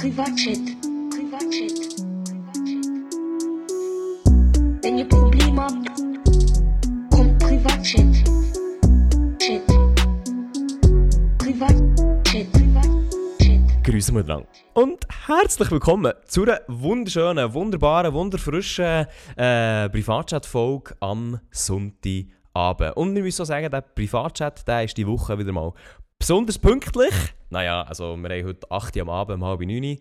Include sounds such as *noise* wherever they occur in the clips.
Privatchat. Privatchat. Wenn ihr Probleme habt, kommt Privatchat. Chat. Privatchat. Privatchat. Grüße miteinander. Und herzlich willkommen zu einer wunderschönen, wunderbaren, wunderfrischen äh, Privatchat-Folge am Sonntagabend. Und wir müssen auch sagen, der Privatchat der ist die Woche wieder mal besonders pünktlich. Naja, also wir haben heute 8 Uhr am Abend, um halb 9 Uhr.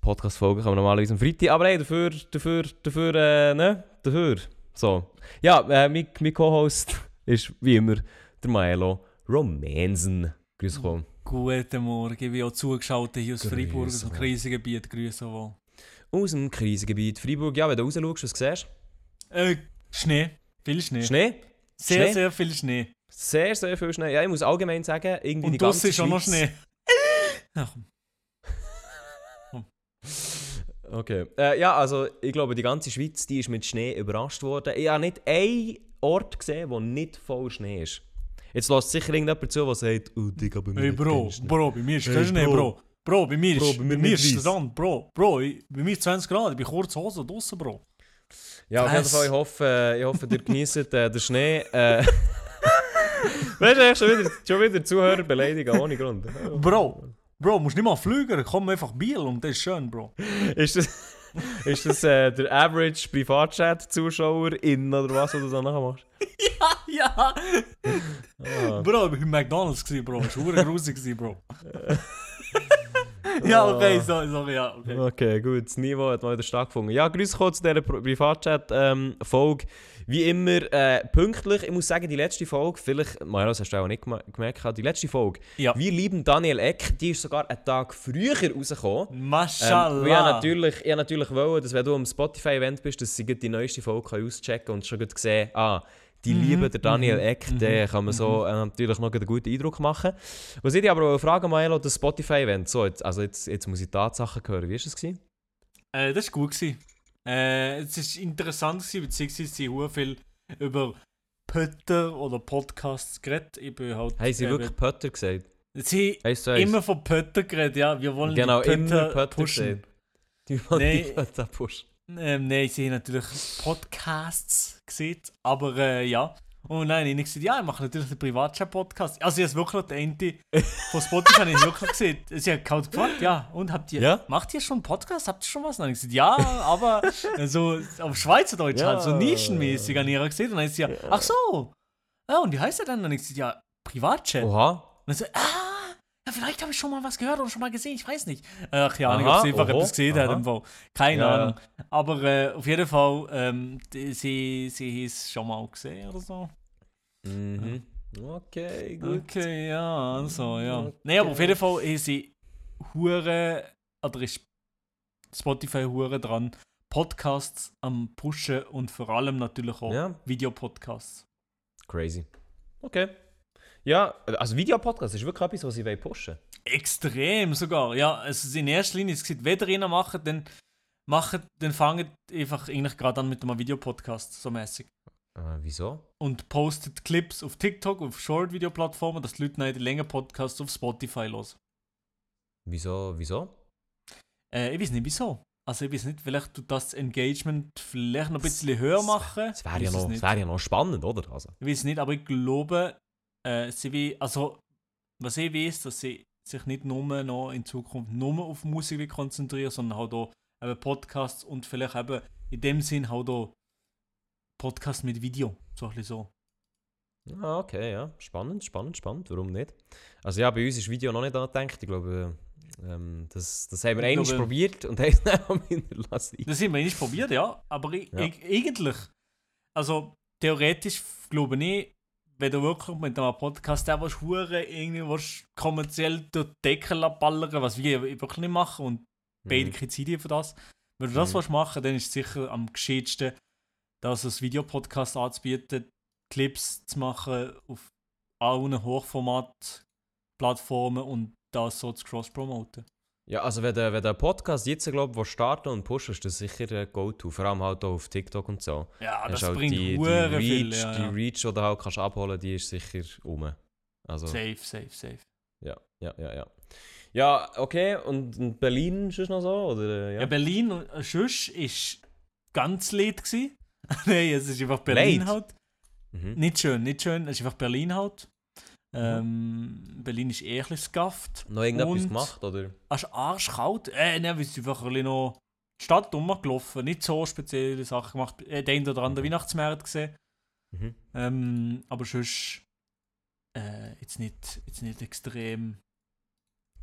Podcast-Folge kommen normalerweise am Freitag. Aber hey, dafür, dafür, dafür, äh, ne? Dafür. So. Ja, äh, mein, mein Co-Host ist wie immer der Maelo Romansen. Grüß dich. Guten Morgen, ich bin auch zugeschaltet hier aus Grüße Freiburg, aus dem. Krisengebiet. Grüße wohl. Aus dem Krisengebiet Freiburg. Ja, wenn du raus schaust, was siehst Äh, Schnee. Viel Schnee. du? Schnee? Sehr, Schnee? sehr viel Schnee. Sehr, sehr viel Schnee. Ja, ich muss allgemein sagen, irgendwie die Und ganze draussen ist auch noch Schweiz- Schnee. *laughs* Ach, Okay. Äh, ja, also ich glaube, die ganze Schweiz die ist mit Schnee überrascht worden. Ich habe nicht einen Ort gesehen, wo nicht voll Schnee ist. Jetzt lässt sicher irgendjemand zu, der sagt, oh, Digga, bei mir hey Bro. Bro, bei mir ist Hey, kein Schnee, Bro. Bro. Bro, bei mir Bro, ist, bei bei mir mir nicht ist. Sand, Bro. Bro, ich, bei mir ist 20 Grad, ich bin kurz Hose draussen, Bro. Ja, auf jeden? Fall, ich hoffe, ich hoffe ihr genießt äh, den Schnee. Äh, *laughs* *laughs* weißt du, schon wieder, schon wieder Zuhörer beleidigen, ohne Grund. *laughs* Bro, Bro, musst nicht mal fliegen, komm einfach Biel und das ist schön, Bro. Ist das, *laughs* ist das äh, der Average Privatchat-Zuschauer in oder was, was du da nachher machst? ja! Ah. Bro, ich war im McDonalds, Bro. Das war grusig, Bro. Ja, okay, sorry, sorry, ja, okay. Okay, gut, das Niveau hat mal wieder stattgefunden. Ja, grüß Gott zu dieser Pri- Privatchat-Folge. Wie immer äh, pünktlich. Ich muss sagen, die letzte Folge, vielleicht, Mario, das hast du auch nicht gemerkt, die letzte Folge, Ja. wir lieben Daniel Eck, die ist sogar einen Tag früher rausgekommen. Ähm, Mashallah. weil ich habe natürlich, ich natürlich wollen, dass wenn du am Spotify-Event bist, dass sie die neueste Folge auschecken und schon gut sehen, ah, die Mhm, lieben der Daniel mhm, Eck, mhm, den kann man so äh, natürlich noch einen guten Eindruck machen. Was ich dich aber fragen, Maelo, das Spotify-Event, so, jetzt, also jetzt, jetzt muss ich Tatsachen hören, wie war es? Äh, das war gut. Gewesen. Äh, es war interessant, gewesen, beziehungsweise sie haben viel über Pötter oder Podcasts geredet. Ich bin halt. Haben sie eben- wirklich Pötter gesagt? Sie zu eins. immer von Pötter geredet, ja. Wir wollen Genau, die immer Pötter, Pötter pushen. gesagt. Die wollen Nee. die Pötter pushen. Ähm, nein, sie haben natürlich Podcasts gesehen, aber äh, ja. Und nein, ich habe gesagt, ja, ich mache natürlich einen Privatchat-Podcast. Also, ich habe wirklich den einen von Spotify habe ich wirklich gesehen. Sie hat halt gefragt, ja, und habt ihr, Ja? macht ihr schon einen Podcast? Habt ihr schon was? Und dann habe ich gesagt, ja, aber so auf Schweizerdeutsch Ja. halt, so nischenmäßig habe ich ihr gesehen. Und dann ist sie ja, ach so. Ja, und wie heißt er dann? Und dann habe ich gesagt, ja, Privatchat. Oha. Und dann so, ah, ja, vielleicht habe ich schon mal was gehört oder schon mal gesehen, ich weiß nicht. Ach, Ahnung, Aha, ob sie einfach etwas gesehen hat. im Fall. Keine Ja, ja. Ahnung. Aber äh, auf jeden Fall, ähm, die, sie, sie es schon mal gesehen oder so. Mhm. Okay, gut. Okay, ja, also, ja. Okay. Nein, aber auf jeden Fall ist sie hure oder ist Spotify hure dran, Podcasts am pushen und vor allem natürlich auch Ja. Videopodcasts. Crazy. Okay. Ja, also Videopodcast ist wirklich etwas, was wollen pushen Extrem sogar, ja. Also in erster Linie ist es wenn ihr ihn macht, dann macht, dann fangt einfach eigentlich gerade an mit einem Videopodcast, so mäßig. äh, Wieso? Und postet Clips auf TikTok, auf Short-Video-Plattformen, dass die Leute die längeren Podcasts auf Spotify hören. Wieso? Wieso? Äh, ich weiß nicht wieso. Also ich weiß nicht, vielleicht tut das Engagement vielleicht noch ein bisschen höher machen. Das wäre Ich ja, noch- nicht. das wär ja noch spannend, oder? Also. Ich weiß nicht, aber ich glaube, äh, sie will, also was ich weiß, dass sie sich nicht nur noch in Zukunft nur auf Musik will konzentrieren, sondern halt auch eben Podcasts und vielleicht eben in dem Sinn halt auch Podcasts mit Video, so ein bisschen so. Ah, okay, ja. Spannend, spannend, spannend. Warum nicht? Also ja, bei uns ist Video noch nicht angedenkt. Ich glaube, ähm, das, das haben wir Ich einmal glaube- probiert und haben es *laughs* dann auch wieder lassen. Das haben wir nicht probiert, ja, aber Ja. ich, eigentlich, also theoretisch glaube ich, wenn du wirklich mit einem Podcast der was hure irgendwie was kommerziell durch die Decke ballern, was wir wirklich nicht machen und beide Mhm. keine Zeit für das. Wenn du das Mhm. willst machen dann ist es sicher am gescheitsten, dass es Videopodcast anzubieten, Clips zu machen auf allen Hochformat-Plattformen und das so zu cross-promoten. Ja, also wenn der, wenn der Podcast jetzt, glaube ich, starten und pushen, ist das sicher ein Go-To. Vor allem halt auch auf TikTok und so. Ja, das halt bringt die, die Reach, viel. Ja, die ja. Reach, die du halt kannst abholen die ist sicher um. Also, Safe, safe, safe. Ja, ja, ja, ja. Ja, okay, und, und Berlin ist noch so? Oder, Ja, ja. Berlin äh, sonst ist ganz leid gsi. *laughs* Nein, es ist einfach Berlin Leid? halt. Mhm. Nicht schön, nicht schön, es ist einfach Berlin halt. Ähm, Berlin ist eher ein skafft. Noch irgendetwas Und- gemacht, oder? Es ist arschkalt. Äh, nein, wir sind einfach ein bisschen noch die Stadt rumgelaufen. Nicht so spezielle Sachen gemacht. Äh, den oder anderen Weihnachtsmarkt gesehen. Mhm. Ähm, aber sonst äh, jetzt, nicht, jetzt nicht extrem,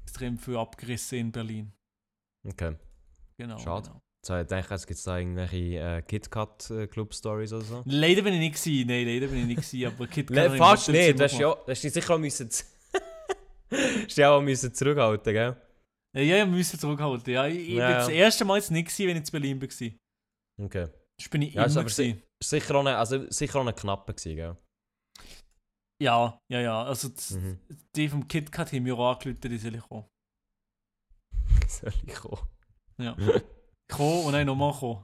extrem viel abgerissen in Berlin. Okay. Genau. Schade. Genau. Denke, es gibt da irgendwelche äh, KitKat-Club-Stories oder so. Leider bin ich nicht gewesen. Nein, leider bin ich nicht gewesen. Aber *laughs* Le Cudi fast nicht, du hast ja, hast dich sicher auch müssen... *laughs* hast dich auch müssen zurückhalten, gell? Ja, ja, müssen zurückhalten. Ja, ich, Ja, bin ja. das erste Mal jetzt nicht gewesen, wenn ich in Berlin war. Okay. Das bin ich Ja, immer aber. Ist sicher auch eine, also sicher auch eine knappe gewesen, gell? Ja, ja, ja. Also Mhm. die vom KitKat haben mir auch angerufen, die soll ich kommen. *laughs* Soll ich kommen? Ja. Kommen und dann nochmal kommen.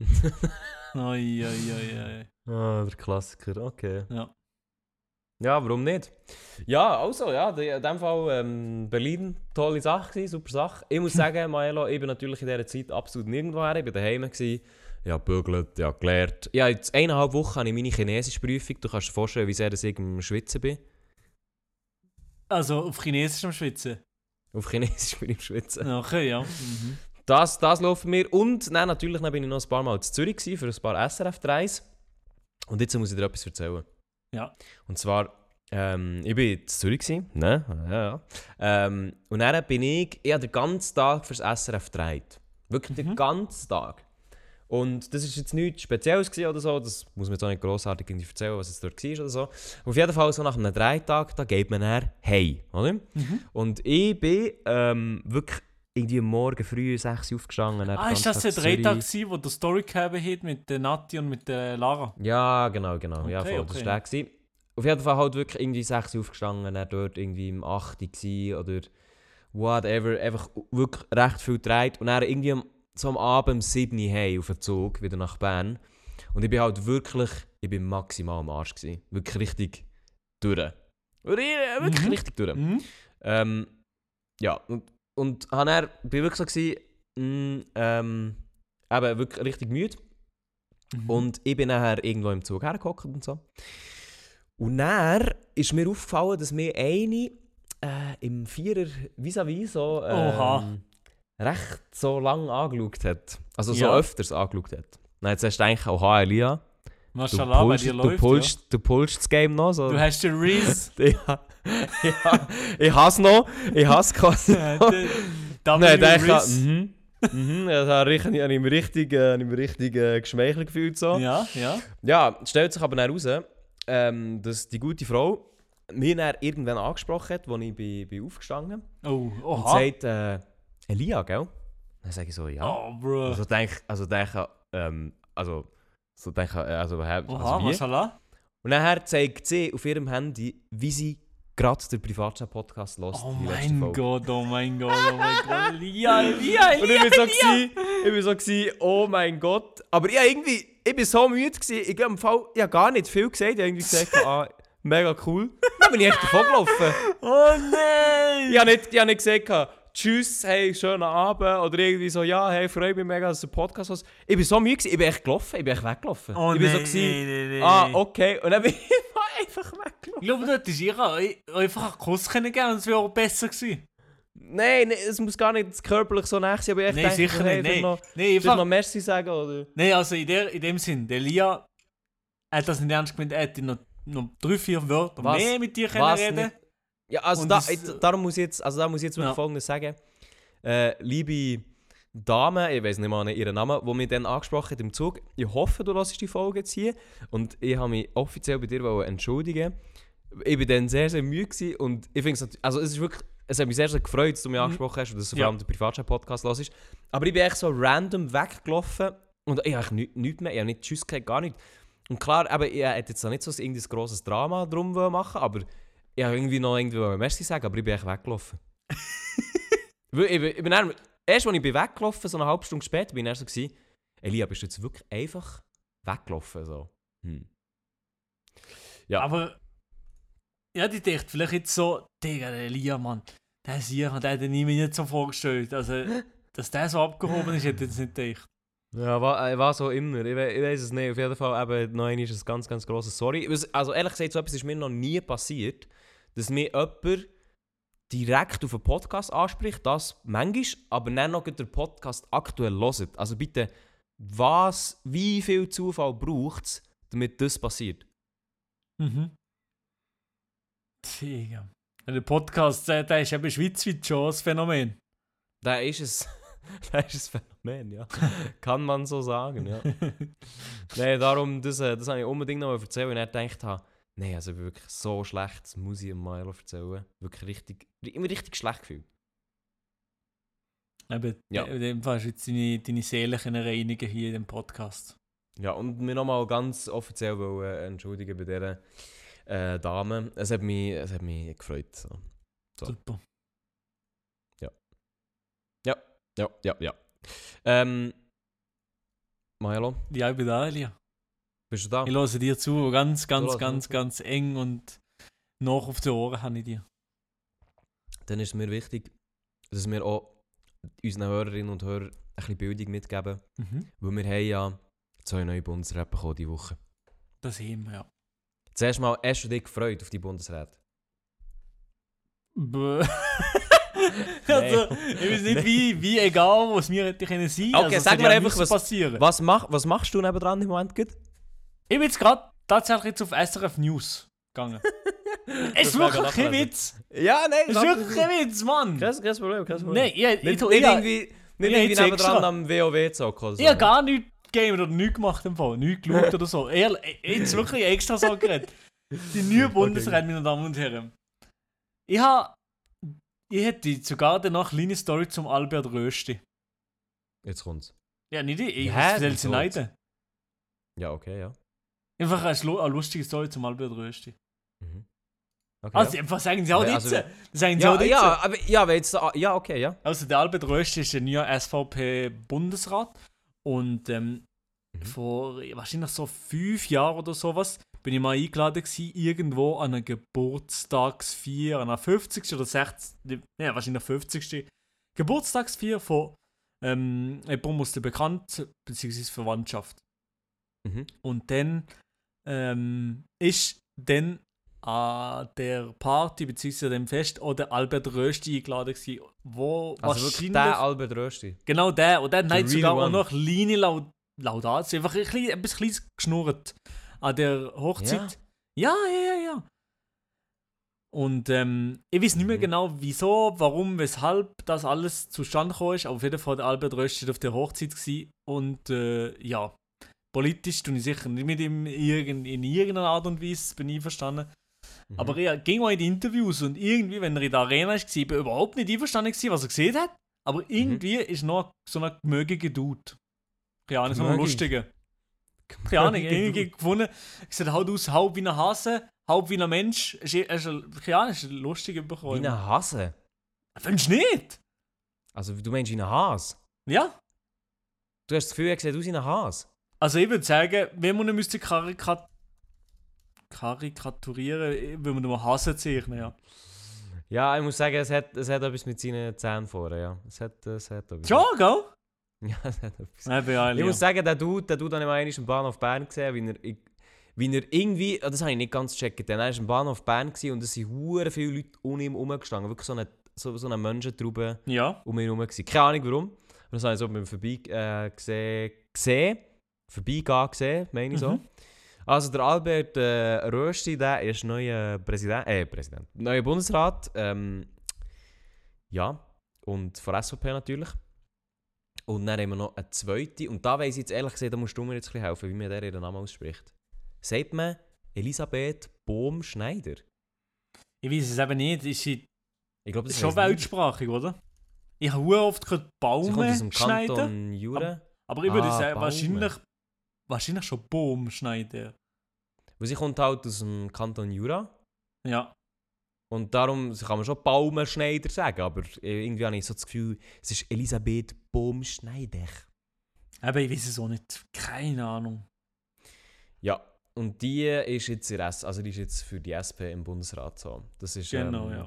*laughs* Ai, ai, ai, ai. ah, der Klassiker, okay. Ja. Ja, warum nicht? Ja, also, ja, in dem Fall ähm, Berlin, tolle Sache gewesen, super Sache. Ich muss *laughs* sagen, Maelo, ich bin natürlich in dieser Zeit absolut nirgendwo her, ich war daheim, gewesen, ja, bügelt, ja, gelernt. Ja, jetzt eineinhalb Wochen habe ich meine Chinesischprüfung, du kannst dir vorstellen, wie sehr ich im Schwitzen bin. Also auf Chinesisch am Schwitzen. Auf Chinesisch *laughs* bin ich im Schwitzen. Okay, ja. Mhm. Das, das laufen wir. Und dann natürlich bin ich noch ein paar Mal in Zürich gewesen, für ein paar SRF-Dreis. Und jetzt muss ich dir etwas erzählen. Ja. Und zwar, ähm, ich war in Zürich, gewesen, ne? Ja, ja. Ähm, und dann bin ich, ich habe den ganzen Tag fürs SRF gedreht. Wirklich den Mhm. ganzen Tag. Und das ist jetzt nichts Spezielles oder so, das muss man jetzt auch nicht grossartig irgendwie erzählen, was es dort war oder so. Auf jeden Fall, so nach einem Drehtag, da geht man dann hey, oder? Mhm. Und ich bin ähm, wirklich irgendwie am Morgen früh 6 Uhr aufgestanden. Ah, ist das der Tag Drehtag, wo der Story gegeben hat mit der Nati und mit der Lara? Ja, genau, genau. ja, Okay, voll, das okay. war der. Auf jeden Fall halt wirklich irgendwie 6 Uhr aufgestanden, dann dort irgendwie im 8 Uhr oder whatever. Einfach wirklich recht viel gedreht. Und dann irgendwie am, so am Abend um 7 Uhr hey, auf den Zug, wieder nach Bern. Und ich bin halt wirklich, ich bin maximal am Arsch gewesen. Wirklich richtig durch. Wirklich Mhm. richtig durch. Mhm. Ähm, ja, und, und hab dann, bin wirklich so gewesen, mh, ähm, eben wirklich richtig müde. Mhm. Und ich bin nachher irgendwo im Zug hergehockt und so. Und dann ist mir aufgefallen, dass mir eine äh, im Vierer vis-à-vis so Oha. ähm, recht so lang angeschaut hat. Also so Ja. öfters angeschaut hat. Dann jetzt hast du eigentlich auch «Ha, Elia, du Mashallah, bei dir du, läuft pulst, du pulst das Game noch. So. ja. Du hast den Reese. *laughs* ja, ja, ich hasse noch, ich hasse quasi *laughs* Nein, der ich Reese. mhm. Mhm, ja, da habe ich, habe ich mich richtig, äh, ich richtig äh, geschmeichelt gefühlt. So. Ja. Ja, ja. stellt sich aber dann heraus, ähm, dass die gute Frau mir dann irgendwann angesprochen hat, als ich bin, bin aufgestanden Oh, und oha. sagt, äh, Elia, gell? Dann sage ich so, ja. Oh, bro. Also denke, also denke, ähm, also, so denke, äh, also, hä, Oha, also wie? Und nachher zeigt sie auf ihrem Handy, wie sie gerade den Privatchat-Podcast hört. Oh mein. Gott, oh mein Gott, oh mein Gott. *laughs* Elia, Elia, Und ich bin so, gsi, ich bin so gsi, oh mein Gott. Aber ich irgendwie, ich bin so müde gsi, ich habe im Fall, ich hab gar nicht viel gesagt, ich habe irgendwie gesagt, ah, mega cool. Dann bin ich echt davon gelaufen. *laughs* Oh nein. Ich habe nicht, ich hab nicht gesagt, tschüss, hey, schönen Abend. Oder irgendwie so, ja, hey, freue mich mega, dass du Podcast hast. Ich bin so müde ich bin echt gelaufen, ich bin echt weggelaufen. Oh ich bin so nein, gsi, nein, nein, nein. ah, okay. Und dann bin *laughs* ich einfach weggelaufen. Ich glaube, du hättest ihr einfach einen Kuss können geben und es wäre auch besser gewesen. Nein, nee, es muss gar nicht körperlich so nach sein, aber ich Nein, dachte, sicher hey, nicht. Nein, Noch, vielleicht einfach, noch Merci sagen, oder? nein also in, der, in dem Sinn, der Lia hat das nicht ernst gemeint, er hätte noch, noch drei, vier Wörter Was- mehr mit dir können reden nicht- Ja, also da, das- darum muss ich jetzt, also da muss ich jetzt Ja. Folgendes sagen. Äh, liebe Dame, ich weiß nicht mal ihren Namen, die mich dann angesprochen hat im Zug, ich hoffe, du hörst die Folge jetzt hier und ich habe mich offiziell bei dir entschuldigen. Ich war dann sehr, sehr müde gewesen und ich finde es also es ist wirklich, es hat mich sehr, sehr gefreut, dass du mich Mhm. angesprochen hast und dass du Ja. vor allem den Privatchat-Podcast hörst. Aber ich bin echt so random weggelaufen und ich habe nichts nicht mehr, ich habe nicht Tschüss gesagt, gar nicht. Und klar, aber ich hätte jetzt noch nicht so ein grosses Drama drum machen aber ich habe irgendwie noch irgendwie Merci sagen, aber ich bin echt weggelaufen. *laughs* Weil ich, bin- ich bin dann, erst als ich bin weggelaufen, so eine halbe Stunde später, bin ich dann so gewesen, Elia, bist du jetzt wirklich einfach weggelaufen? So. Hm. Ja. Aber ja, die dachte vielleicht jetzt so, Digga, der Elia, Mann, der ist hier, der hätte ich mir nicht so vorgestellt. Also, *laughs* dass der so abgehoben ist, hätte ich jetzt nicht gedacht. Ja, war, äh, was auch immer. Ich, we ich weiß es nicht. Auf jeden Fall eben, noch einmal ist ein ganz, ganz grosses Sorry. Also ehrlich gesagt, so etwas ist mir noch nie passiert, dass mir jemand direkt auf einen Podcast anspricht, das manchmal, aber dann noch den Podcast aktuell hört. Also bitte, was, wie viel Zufall braucht es, damit das passiert? Mhm. Digga. Der Podcast, der, der ist eben schweizweit schon ein Phänomen. Da ist es. *laughs* Das ist ein Phänomen, ja. *laughs* Kann man so sagen, ja. *laughs* Nein, darum, das, äh, das habe ich unbedingt noch erzählen, weil ich gedacht habe, nein, also wirklich so schlecht, das muss ich mal erzählen. Wirklich richtig, immer richtig schlecht gefühlt. Eben, Ja. in dem Fall ist jetzt deine, deine Seele reinigen hier in dem Podcast. Ja, und mir nochmal ganz offiziell wollen, äh, entschuldigen bei dieser äh, Dame. Es hat mich, es hat mich gefreut. So. So. Super. Ja, ja, ja. Ähm, Milo, Ja, ich bin da, Elia. Bist du da? Ich höre dir zu, ganz, ganz, ganz, ganz eng und noch auf die Ohren habe ich dir. Dann ist es mir wichtig, dass wir auch unseren Hörerinnen und Hörern ein bisschen Bildung mitgeben. Mhm. Weil wir haben ja zwei neue Bundesräte bekommen diese Woche. Das haben wir, ja. Zuerst mal, hast du dich gefreut auf die Bundesräte? Bäh. *laughs* also, ich weiß nicht, wie, wie egal, was mir hätte können sein. Okay, also, sag mir einfach, was- passieren. Was, mach, was machst du nebendran im Moment? Gut? Ich bin jetzt gerade tatsächlich jetzt auf SRF News gegangen. *laughs* es ist wirklich kein. Witz. Ja, nein, Es ist wirklich kein Witz, Mann. Kein, kein Problem, kein Problem. Nein, ich, ich, nicht, ich, nicht ich, irgendwie, nicht ich irgendwie extra- am WoW zocken oder so. ich habe gar nichts gamed oder nichts gemacht im Fall. Nichts geschaut oder so. Ehrlich, jetzt wirklich extra so geredet. Die neue *laughs* Bundesräte, meine Damen und Herren. Ich habe. Ich hätte sogar dann noch eine kleine Story zum Albert Rösti. Jetzt kommt's. Ja, nicht ich. Ich Ja, erzähle sie. Ja, okay, ja. Einfach eine, lustige Story zum Albert Rösti. Mhm. Okay, Also, ja. einfach sagen sie auch jetzt. also- sagen sie auch ja, jetzt. ja, aber ja, aber jetzt, ja, okay, ja. Also der Albert Rösti ist der neue SVP-Bundesrat und ähm, Mhm. vor wahrscheinlich so fünf Jahren oder sowas bin ich mal eingeladen gewesen, irgendwo an einer Geburtstagsfeier, an einer 50. oder 60. Ja, wahrscheinlich 50. Geburtstagsfeier von ähm, jemandem aus der Bekannt- bzw. Verwandtschaft. Mhm. Und dann ähm, ist dann an der Party bzw. dem Fest auch der Albert Rösti eingeladen gewesen, wo Also wirklich der Albert Rösti. Genau der. Und der hat real sogar auch noch kleine Laud Laudatio, einfach ein klein, etwas Kleines geschnurrt an der Hochzeit. Ja, ja, ja, ja. Und ähm, ich weiß nicht mehr Mhm. genau, wieso, warum, weshalb das alles zustande gekommen ist. Aber auf jeden Fall der Albert Rösti auf der Hochzeit gewesen. Und äh, ja, politisch tue ich sicher nicht mit ihm in irgendeiner Art und Weise, bin ich einverstanden. Mhm. Aber er ging auch in die Interviews und irgendwie, wenn er in der Arena war, war ich überhaupt nicht einverstanden, gewesen, was er gesehen hat. Aber irgendwie ist noch so ein gemögiger Dude. Keine Ahnung, so ein lustiger. Keine Ahnung, irgendwie gefunden. Ich sieht halt aus, halb wie ein Hase, halb wie ein Mensch. Ist, ist, ist, keine Ahnung, ist ein lustiger Wie bekommen. ein Hase. Findest du nicht? Also du meinst wie ein Hase? Ja. Du hast das Gefühl, er sieht aus wie ein Hase. Also ich würde sagen, wenn man müsste karikat karikaturieren, würde man nur Hase zeichnen, ja. Ja, ich muss sagen, es hat, es hat etwas mit seinen Zähnen vor, ja. Es hat, es hat etwas. Schon, gell? *laughs* Ja, es hat etwas. Eben, ja, Ich ja. muss sagen, der Dude, der Dude habe ich mal einmal am Bahnhof Bern gesehen, wie er, ich- wie er irgendwie, ah, das habe ich nicht ganz gecheckt, denn er war am Bahnhof Bern und es sind hure viele Leute um ihn herumgestanden, wirklich so eine, so, so eine Menschentraube Ja. um ihn herum. Keine Ahnung warum, aber das habe ich so beim Vorbei äh, gesehen, gesehen, vorbeigehen gesehen, meine ich so. Mhm. Also der Albert äh, Rösti, der ist neuer Präsident, äh Präsident, neuer Bundesrat, ähm, ja, und von SVP natürlich. Und dann haben wir noch eine zweite, und da weiss ich jetzt ehrlich gesagt, da musst du mir jetzt ein bisschen helfen, wie man der ihren Namen ausspricht. Sagt man Elisabeth Bohm-Schneider? Ich weiß es eben nicht. Ist sie Ich glaube, das ist schon weltsprachig, oder? Ich habe oft gehört Baume schneiden. Kanton Jura. Aber ich würde Ah, sagen, Baume. wahrscheinlich, wahrscheinlich schon Baum schneiden. Weil sie kommt halt aus dem Kanton Jura. Ja. Und darum kann man schon Baumenschneider sagen, aber irgendwie habe ich so das Gefühl, es ist Elisabeth Bohm-Schneider. Aber ich weiß es auch nicht. Keine Ahnung. Ja, Und die ist jetzt in S also die ist jetzt für die SP im Bundesrat so. Das ist Genau, ähm, ja.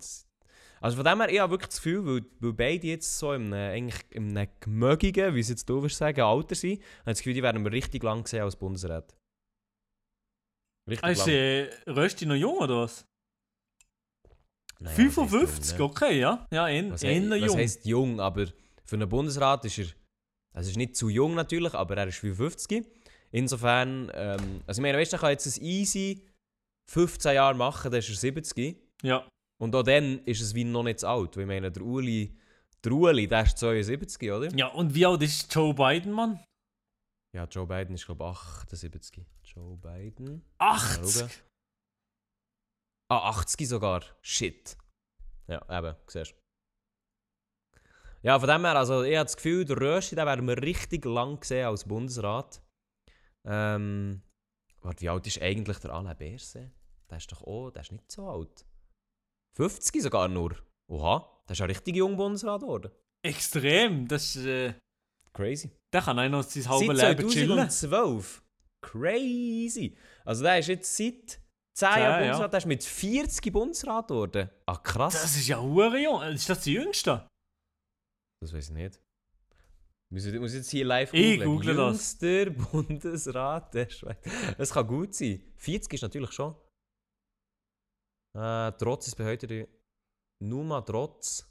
Also von dem her, ich habe wirklich das Gefühl, weil, weil beide jetzt so in einem, eigentlich in einem gemögigen, wie es jetzt du würdest sagen, Alter sind, habe ich das Gefühl, die werden wir richtig lang sehen als Bundesrat. Richtig Ist lang. äh, Rösti noch jung oder was? Naja, 55, was heisst jung, ne? okay, ja. Ja, eher jung. heisst jung? Aber für einen Bundesrat ist er. Also ist nicht zu jung natürlich, aber er ist 55. Insofern, ähm, also ich meine, weißt du, er kann jetzt ein easy 15 Jahre machen, dann ist er 70. Ja. Und auch dann ist es wie noch nicht zu alt. Weil ich meine, der Uli, der Uli, der ist 72, oder? ja, und wie alt ist Joe Biden, Mann? Ja, Joe Biden ist, glaube ich, 78. Joe Biden. 80! Ah, 80 sogar. Shit. Ja, eben, siehst du. Ja, von dem her, also ich habe das Gefühl, der Rösti, den werden wir richtig lang sehen als Bundesrat. Ähm, warte, wie alt ist eigentlich der Alain Berset? Der ist doch auch, der ist nicht so alt. 50 sogar nur. Oha, der ist ja richtig jung Bundesrat geworden. Extrem! Das ist, äh, Crazy. der kann auch noch sein halbes Seit Leben chillen. 2012. Crazy. Also der ist jetzt seit 10 Zehn, Jahren ja. Bundesrat, der ist mit 40 Bundesrat geworden. Ah, krass. Das ist ja hure jung. Ist das der Jüngste? Das weiß ich nicht. Muss ich, muss ich jetzt hier live Ich googlen? google das. Jüngster Bundesrat der Schweiz. Das kann gut sein. 40 ist natürlich schon. Äh, Trotz ist bei heute die Numa Trotz.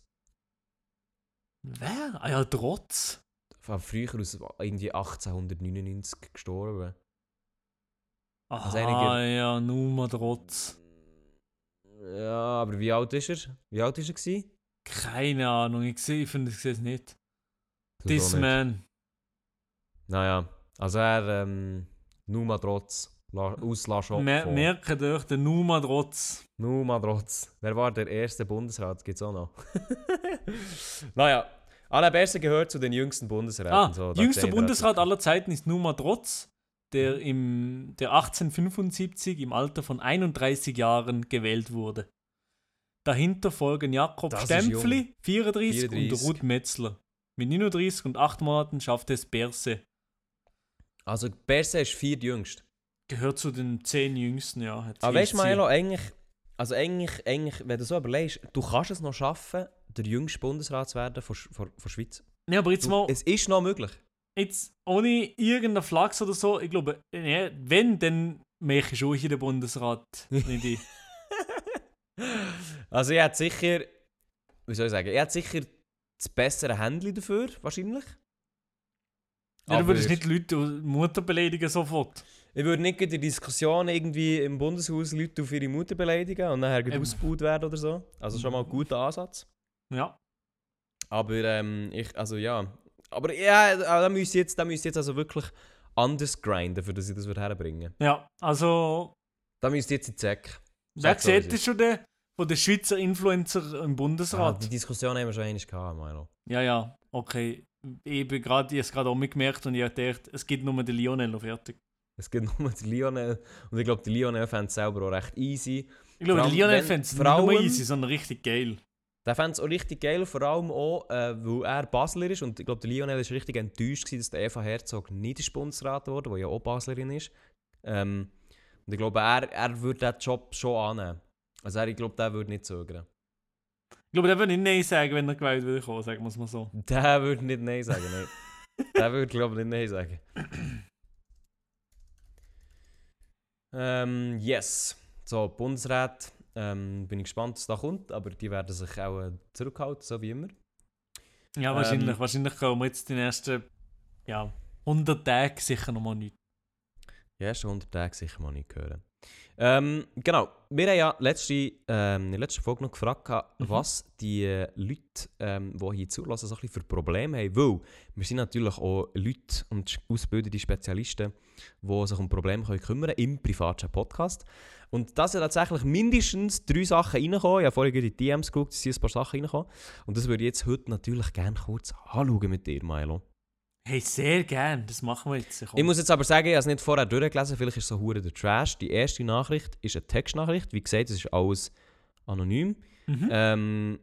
Wer? Ah ja, Trotz. Von früher aus irgendwie 1899 gestorben. Aha, Also einige- ja, Numa Trotz. Ja, aber wie alt ist er? Wie alt ist er gewesen? Keine Ahnung, ich sehe ich finde ich sehe es nicht. This man. Naja, also er, ähm, Numa Trotz. La, aus La Chaux. Mer merke durch den Numa Trotz. Wer war der erste Bundesrat? Gibt's auch noch. *laughs* naja, Alain Berset gehört zu den jüngsten Bundesräten. Ah, so, jüngster Bundesrat aller Zeiten ist Numa Trotz, der, im, der 1875 im Alter von 31 Jahren gewählt wurde. Dahinter folgen Jakob Das Stempfli, 34, 34. und Ruth Metzler. Mit 39 und 8 Monaten schaffte es Berse. Also Berset ist viertjüngst. Gehört zu den 10 Jüngsten, ja. hat Aber weißt du. Milo, eigentlich, also eigentlich, eigentlich, wenn du so überlegst, du kannst es noch schaffen, der jüngste Bundesrat zu werden von, von, von Schweiz. Ja, aber jetzt Du, mal, es ist noch möglich. jetzt ohne irgendeinen Flachs oder so, ich glaube, ja, wenn, dann mache ich schon in den Bundesrat. nicht *laughs* ich. Also er hat sicher, wie soll ich sagen, er hat sicher das bessere Handy dafür, wahrscheinlich. Ja, du würdest nicht Leute Mutter beleidigen sofort. Ich würde nicht in der Diskussion irgendwie im Bundeshaus Leute auf ihre Mutter beleidigen und nachher Ähm. ausgebaut werden oder so. Also schon mal ein guter Ansatz. Ja. Aber ähm, ich, also ja. Aber ja, da müsste jetzt, da ich jetzt also wirklich anders grinden, für dass ich das würde herbringen. Ja, also, Da müsste jetzt in die Zeck. wer sieht das schon der, von den Schweizer Influencer im Ah, Bundesrat? die Diskussion haben wir schon einmal gehabt, Milo. ja, ja, okay. Ich bin gerade, ich habe es gerade auch mitgemerkt und ich habe gedacht, es gibt nur den Lionel und fertig. Es gibt *laughs* nur die Lionel. Und ich glaube, die Lionel fände es selber auch recht easy. Ich glaube, allem, Lionel fände es nicht nur easy, sondern richtig geil. Der fände es auch richtig geil, vor allem auch, äh, weil er Basler ist. Und ich glaube, der Lionel war richtig enttäuscht, gewesen, dass der Eva Herzog nicht ist Bundesrat wurde, die ja auch Baslerin ist. Ähm, und ich glaube, er, er würde diesen Job schon annehmen. Also er, ich glaube, der würde nicht zögern. Ich glaube, der würde nicht Nein sagen, wenn er gewählt würde kommen, sagen wir es mal so. Der würde nicht Nein sagen, nein. der würde, glaube ich, nicht Nein sagen. ähm, yes. So, Bundesrat. Ähm, bin ich gespannt, was da kommt, aber die werden sich auch äh, zurückhalten, so wie immer. Ja, wahrscheinlich. Ähm, wahrscheinlich kommen wir jetzt die nächsten ja, 100 Tage sicher noch mal nicht. Die ersten 100 Tage sicher mal nicht hören. Ähm, genau, wir haben ja letzte, ähm, in der letzten Folge noch gefragt, Mhm. was die äh, Leute, ähm, die hier zulassen, so ein bisschen für Probleme haben. Weil wir sind natürlich auch Leute und ausgebildete Spezialisten, die sich um Probleme können kümmern im Privatchat-Podcast. Und da sind tatsächlich mindestens drei Sachen reingekommen. Ich habe vorhin in die DMs geguckt, es sind ein paar Sachen reingekommen. Und das würde ich jetzt heute natürlich gerne kurz anschauen mit dir, Milo. Hey, sehr gern. Das machen wir jetzt. Komm. Ich muss jetzt aber sagen, ich habe es nicht vorher durchgelesen, vielleicht ist es so hure der Trash. Die erste Nachricht ist eine Textnachricht. Wie gesagt, es ist alles anonym. Mhm. Ähm,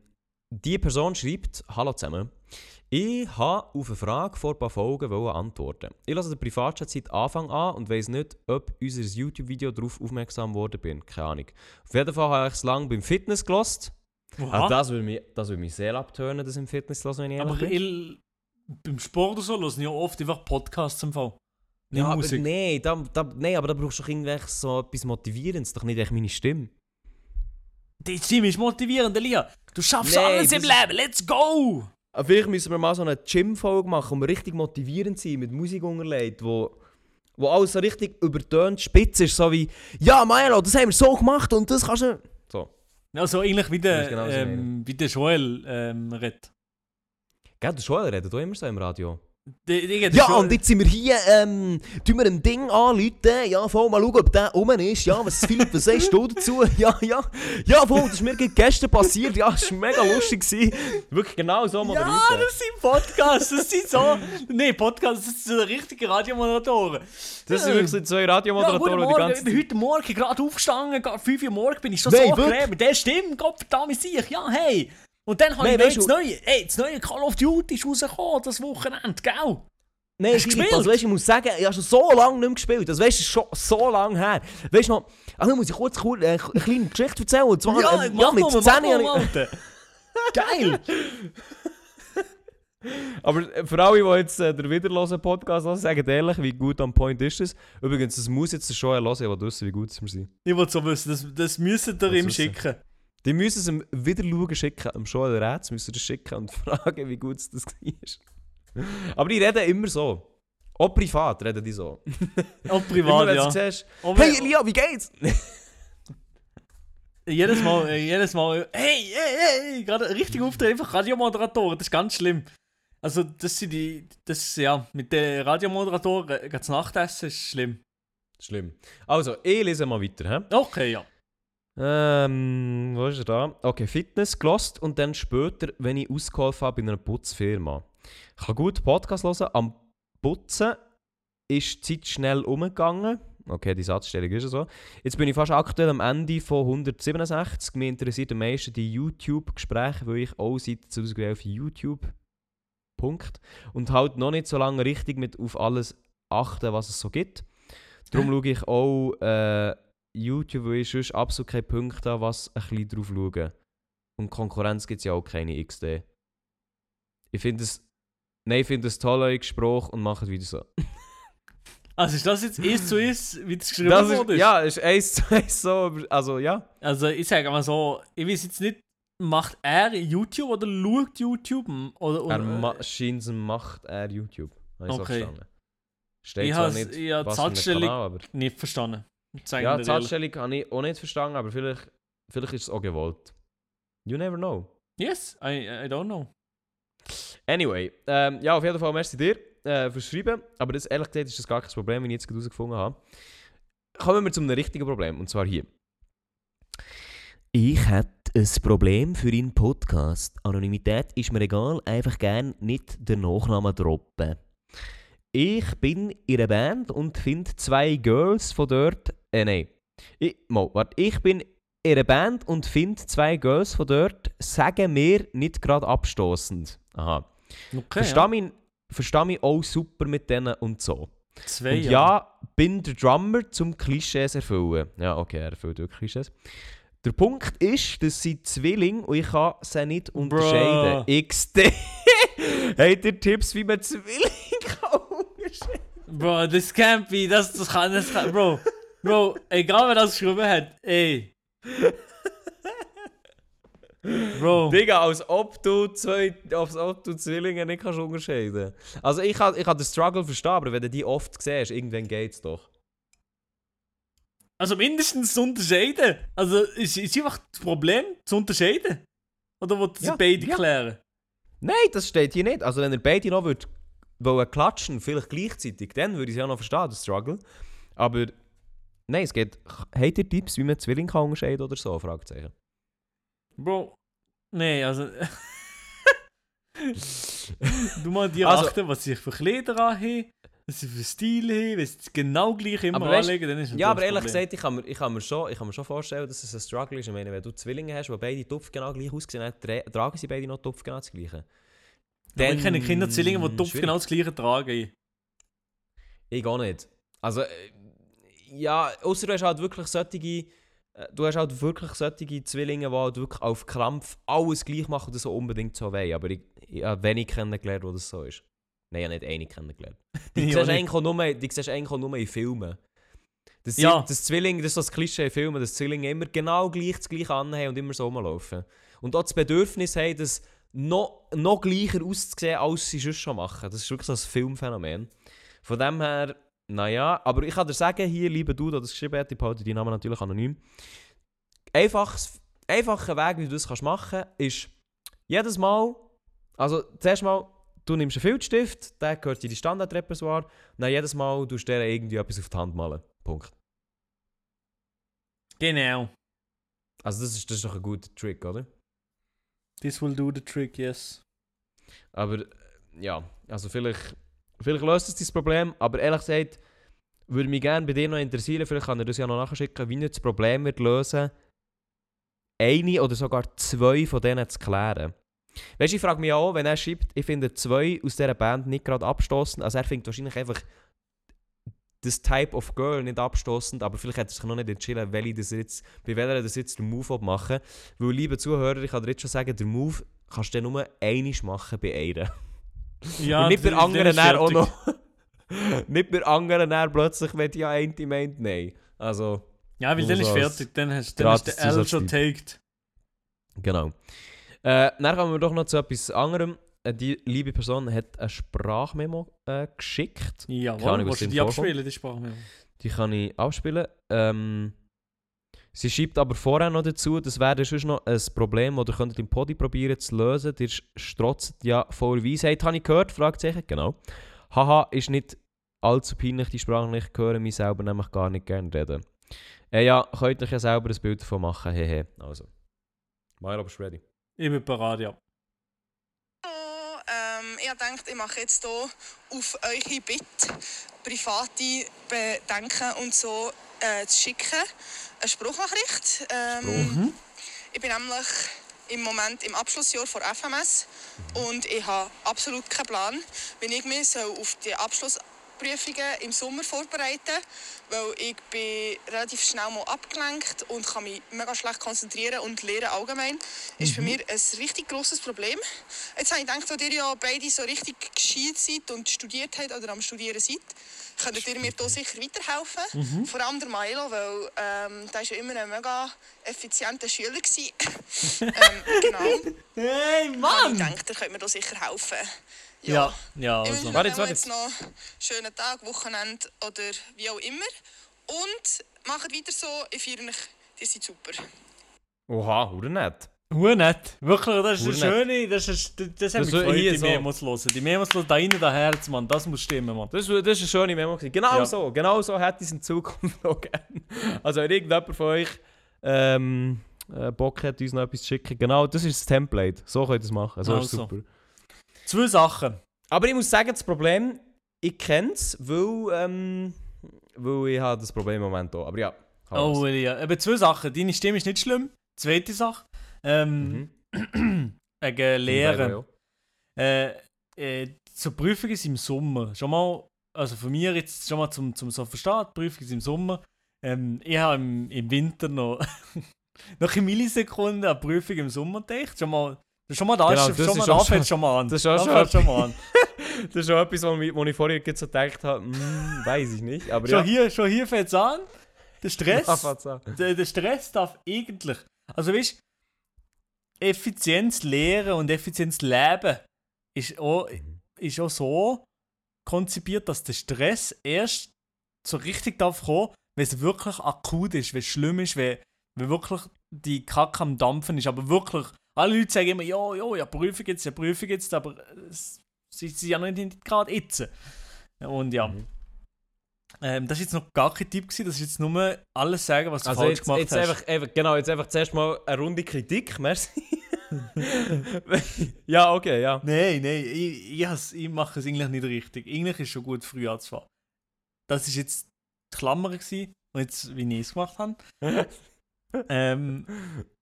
die Person schreibt: Hallo zusammen. Ich habe auf eine Frage vor ein paar Folgen antworten. Ich lasse den Privatchat seit Anfang an und weiss nicht, ob unser YouTube-Video darauf aufmerksam geworden bin. Keine Ahnung. Auf jeden Fall habe ich es lange beim Fitness gelost. Also das würde mich, das würde mich sehr abtönen, das im Fitness zu hören, wenn ich aber bin. ich, beim Sport oder so hören ja oft einfach Podcasts im Fall. Nicht Ja, aber Musik. nee, da, da, nee, aber da brauchst du doch irgendwie so etwas Motivierendes, doch nicht echt meine Stimme. Die Stimme ist motivierend, Elia. Du schaffst Nee, alles im Leben. Let's go! Aber vielleicht müssen wir mal so eine Gym-Folge machen, wir richtig motivierend sind, mit Musik unterlegt, wo, wo alles so richtig übertönt, spitz ist, so wie «Ja, Milo, das haben wir so gemacht und das kannst du...» So. Also ähnlich wie der, genau, ähm, wie der Joel ähm, redet. Gell, der Joel redet auch immer so im Radio. Ja, Joel- und jetzt sind wir hier, ähm, tun wir ein Ding anrufen, ja, voll, mal schauen, ob der rum ist, ja, was, Philipp, was sagst du dazu? Ja, ja, ja, voll, das ist mir gestern passiert, ja, das war mega lustig gewesen. Wirklich genau so Ja, moderiert. das sind Podcasts, das sind so. nee, Podcasts, das sind so richtige Radiomoderatoren. Das sind wirklich so zwei Ja, Radiomoderatoren, guten die ganze ich bin heute Morgen gerade aufgestanden, gerade 5 Uhr morgens bin ich schon Nein, so. Mit der Stimme, Gott verdammt sich, ja, hey. Und dann habe ich weißt das du- neue, ey, das neue Call of Duty ist rausgekommen, das Wochenende, gell? Nein, Hast Philipp, gespielt? also weißt, ich muss sagen, ich habe schon so lange nicht mehr gespielt. Das weißt du, schon so lange her. Weißt du noch, also muss ich kurz, kurz äh, eine kleine Geschichte erzählen. Und zwar, Ja, ähm, mach mit mal, mach 10 mal, habe ich- Alter. *laughs* Geil! Aber äh, für alle, die jetzt äh, den wiederlosen Podcast hören, sagen ehrlich, wie gut am Point ist das. Übrigens, das muss jetzt schon hören, ich will wissen, wie gut wir sind. Ich wollte so wissen, das, das müssen ihr ihm wissen. schicken. Die müssen es ihm wieder schauen, schicken, am Joel Rätz müssen das schicken und *laughs* fragen, wie gut es das war. Aber die reden immer so. Auch privat reden die so. Auch Immer privat, wenn ja. siehst, Aber- hey Elia, wie geht's? Jedes Mal, äh, jedes Mal, hey, hey, hey, gerade richtig auftreten, einfach Radiomoderatoren, das ist ganz schlimm. Also, das sind die, das, ja, mit den Radiomoderatoren, das Nachtessen ist schlimm. Schlimm. Also, ich lese mal weiter. He? Okay, ja. Ähm, wo ist er da? Okay, Fitness gelost und dann später, wenn ich ausgeholfen habe bei einer Putzfirma. Ich kann gut Podcast hören. Am Putzen ist die Zeit schnell umgegangen. Okay, die Satzstellung ist ja so. Jetzt bin ich fast aktuell am Ende von 167. Mich interessiert am meisten die YouTube-Gespräche, weil ich auch seit 2011 auf YouTube. Punkt. Und halt noch nicht so lange richtig mit auf alles achten, was es so gibt. Darum *laughs* schaue ich auch äh, YouTube, weil ich sonst absolut keine Punkte habe, was ein bisschen drauf schauen. Und Konkurrenz gibt es ja auch keine XD. Ich finde es. Nein, ich finde es toll, euer Gespräch und mache es wieder so. *laughs* Also, ist das jetzt eins zu eins, wie das geschrieben Das wurde? ist, ja, ist eins zu eins so. aber- Also, ja. Also, ich sage mal so, ich weiß jetzt nicht, macht er YouTube oder schaut YouTube? Oder, oder, Er ma scheint macht er YouTube. Habe ich Okay. verstanden. Steht Ich zwar has- nicht, ich hab was die Zahlstellung- nicht verstanden. Ja, die ehrlich. Zahlstellung habe ich auch nicht verstanden, aber vielleicht, vielleicht ist es auch gewollt. You never know. Yes, I, I don't know. Anyway, ähm, ja, auf jeden Fall merci dir äh, fürs Schreiben. Aber das, ehrlich gesagt ist das gar kein Problem, wie ich jetzt gerade herausgefunden habe. Kommen wir zu einem richtigen Problem, und zwar hier. Ich hätte ein Problem für Ihren Podcast. Anonymität ist mir egal, einfach gern nicht den Nachnamen droppen. Ich bin in einer Band und finde zwei Girls von dort. Äh, nein. Ich, mal, warte. Ich bin in einer Band und finde zwei Girls von dort, sagen mir nicht gerade abstoßend. Aha. Okay, Versteh mich, versteh mich auch super mit denen und so. Zwei und ja, bin der Drummer zum Klischees erfüllen. Ja, okay, er erfüllt wirklich Klischees. Der Punkt ist, dass sie Zwilling und ich kann sie nicht unterscheiden. XD! *laughs* Habt ihr Tipps, wie man Zwilling *laughs* kann unterscheiden? Bro, das can't be, das, das kann, das kann, Bro, Bro, egal wer das geschrieben hat, ey. Bro, Digga, als ob du zwei, als ob du Zwillinge nicht kannst unterscheiden Also ich kann, ich kann den Struggle verstehen, aber wenn du die oft siehst, irgendwann geht's doch. also mindestens zu unterscheiden. Also ist, ist einfach das Problem, zu unterscheiden. Oder wollt ihr sie Ja, beide ja. klären? Nein, das steht hier nicht. Also wenn ihr beide noch würd, wollen klatschen, vielleicht gleichzeitig, dann würde ich es ja noch verstehen, den Struggle. Aber nein, es geht... Habt ihr Tipps, wie man Zwilling kann unterscheiden oder so? Fragezeichen. Bro, nee, also. *laughs* du mal Also- achten, was sie für Kleider anhaben, was sie für Stil haben, wenn sie genau gleich immer Aber weisst- anlegen, dann ist Ja, aber ehrlich Problem. gesagt, ich kann, mir, ich, kann mir schon, ich kann mir schon vorstellen, dass es ein Struggle ist. Ich meine, wenn du Zwillinge hast, die beide Topf genau gleich aussehen, dann tra tragen sie beide noch Topf genau das gleiche. Aber ich kenne Kinderzwillinge, die Topf genau das gleiche tragen. Ich gar nicht. Also, äh, ja, außer du hast halt wirklich solche, äh, du hast halt wirklich solche Zwillinge, die halt wirklich auf Krampf alles gleich machen und so unbedingt so wollen. Aber ich, ich habe wenig kennengelernt, wo das so ist. Nein, ich habe nicht einig kennengelernt. *laughs* Die, siehst eigentlich auch nur, die siehst eigentlich auch nur in Filmen. Das, Ja. das Zwilling, das ist so das Klischee in Filmen, dass Zwillinge immer genau gleich das gleiche anhaben und immer so rumlaufen. Und auch das Bedürfnis haben, das noch, noch gleicher auszusehen, als sie sonst schon machen. Das ist wirklich so ein Filmphänomen. Von dem her, naja, aber ich kann dir sagen, hier, lieber du, der das geschrieben hat, ich behalte deinen Namen natürlich anonym. Einfaches, einfacher Weg, wie du das kannst machen kannst, ist jedes Mal, also zuerst mal, du nimmst einen Filzstift, der gehört in die Standardrepertoire, und dann jedes Mal du dir irgendwie etwas auf die Hand malen. Punkt. Genau. Also das ist, das ist doch ein guter Trick, oder? This will do the trick, yes. Aber ja, also vielleicht, vielleicht löst es dein Problem, aber ehrlich gesagt, würde mich gerne bei dir noch interessieren, vielleicht kann er das ja noch nachschicken, wie nicht das Problem wird lösen, eine oder sogar zwei von denen zu klären. Weißt du, ich frage mich auch, wenn er schreibt, ich finde zwei aus dieser Band nicht gerade abstoßend, also er findet wahrscheinlich einfach das Type of Girl nicht abstoßend, aber vielleicht hat er sich noch nicht entschieden, welche das jetzt, bei welcher das jetzt den Move machen. Weil, liebe Zuhörer, ich kann dir jetzt schon sagen, der Move kannst du nur einmal machen bei einer. Ja, Und nicht bei dann- dann ist auch noch. *laughs* nicht bei anderen dann plötzlich, wenn die ja eine meint, nein. Also, Ja, weil dann ist fertig. Dann hast, dann gratis der L schon taked. genau. Äh, dann kommen wir doch noch zu etwas anderem. Äh, Die liebe Person hat eine Sprachmemo äh, geschickt. Ja, du drin die vorkommt. abspielen, die Sprache? Die kann ich abspielen. Ähm, sie schreibt aber vorher noch dazu, das wäre sonst noch ein Problem, das ihr könntet im Podi probieren zu lösen. Ihr strotzt ja voller Weisheit, habe ich gehört? Fragezeichen, genau. Haha, ist nicht allzu peinlich, die Sprache nicht. Ich höre mich selber nämlich gar nicht gerne reden. Äh, ja, könnt euch ja selber ein Bild davon machen, hehe. Also. Milo, bist du ready? Ich bin parat, ja. Hallo, ähm, ich gedacht, ich mache jetzt hier auf eure Bitte private Bedenken und so äh, zu schicken. Eine Spruchnachricht. Ähm, Ich bin nämlich im Moment im Abschlussjahr von FMS und ich habe absolut keinen Plan, wie ich mich so auf die Abschlussprüfungen im Sommer vorbereiten weil ich bin relativ schnell mal abgelenkt und kann mich mega schlecht konzentrieren und Lehren allgemein ist für mich ein richtig grosses Problem. Jetzt habe ich gedacht, da ihr ja beide so richtig gescheit seid und studiert habt oder am Studieren seid, könntet ihr mir hier sicher weiterhelfen. Vor allem der Milo, weil ähm, der war ja immer ein mega effizienter Schüler. *laughs* ähm, genau. Hey, Und ich Mann! denke, ihr könnt mir da sicher helfen. Ja, ja, Ich also. Warte euch jetzt, noch einen schönen Tag, Wochenende oder wie auch immer. Und macht weiter so, ich feiere euch, ihr seid super. Oha, oder nicht? Hure nett. Wirklich, das ist eine schöne, das ist, das, das hat Das mich gefreut, die so. Memos hören. Die Memos hören da innen, da Herz, Mann, das muss stimmen, Mann. Das, das ist eine schöne Memo. gewesen. Genau Ja. so, genau so hätte ich es in Zukunft *laughs* noch gerne. Also wenn irgendjemand von euch ähm, äh, Bock hat, uns noch etwas zu schicken, genau, das ist das Template. So könnt ihr es machen. So ist Also. super. Zwei Sachen. Aber ich muss sagen, das Problem, ich kenne es, weil, ähm, weil ich habe das Problem im Moment auch. Aber ja, Oh, ja. Aber zwei Sachen. Deine Stimme ist nicht schlimm. Zweite Sache. Ähm, Mhm. *clears throat* wegen Lehren. Äh, äh, zur Prüfung ist im Sommer. Schon mal, also von mir jetzt schon mal zum, zum so verstehen, die Prüfung ist im Sommer. Ähm, ich habe im, im Winter noch, *laughs* noch in Millisekunden eine Prüfung im Sommer gedacht. Schon mal, schon mal da Genau, ist, das schon mal, schon- schon mal an. das ist auch schon schon mal an. *laughs* Das ist auch etwas, wo ich, vorher jetzt so gedacht habe, hm, weiß ich nicht. Aber Schon ja. hier, schon hier fängt es an. Der *laughs* Stress. Ja, der, der Stress darf eigentlich. Also weißt Effizienz lehren und Effizienz leben ist auch, ist auch so konzipiert, dass der Stress erst so richtig darf kommen, wenn es wirklich akut ist, wenn es schlimm ist, wenn, wenn wirklich die Kacke am Dampfen ist. Aber wirklich, alle Leute sagen immer, ja, ja, ja, Prüfung jetzt, ja, Prüfung jetzt, aber es, sie sind ja noch nicht gerade jetzt. Und ja. Mhm. Ähm, das war jetzt noch gar kein Tipp, gewesen, das ist jetzt nur alles sagen, was du Also falsch jetzt, gemacht jetzt hast. einfach, einfach, genau, jetzt einfach zuerst mal eine runde Kritik, merci. *laughs* ja, okay, ja. Nein, nein, ich, ich, ich mache es eigentlich nicht richtig. Eigentlich ist schon gut, früh anzufangen. Das ist jetzt die Klammer gewesen, und jetzt, wie ich es gemacht habe. *laughs* ähm,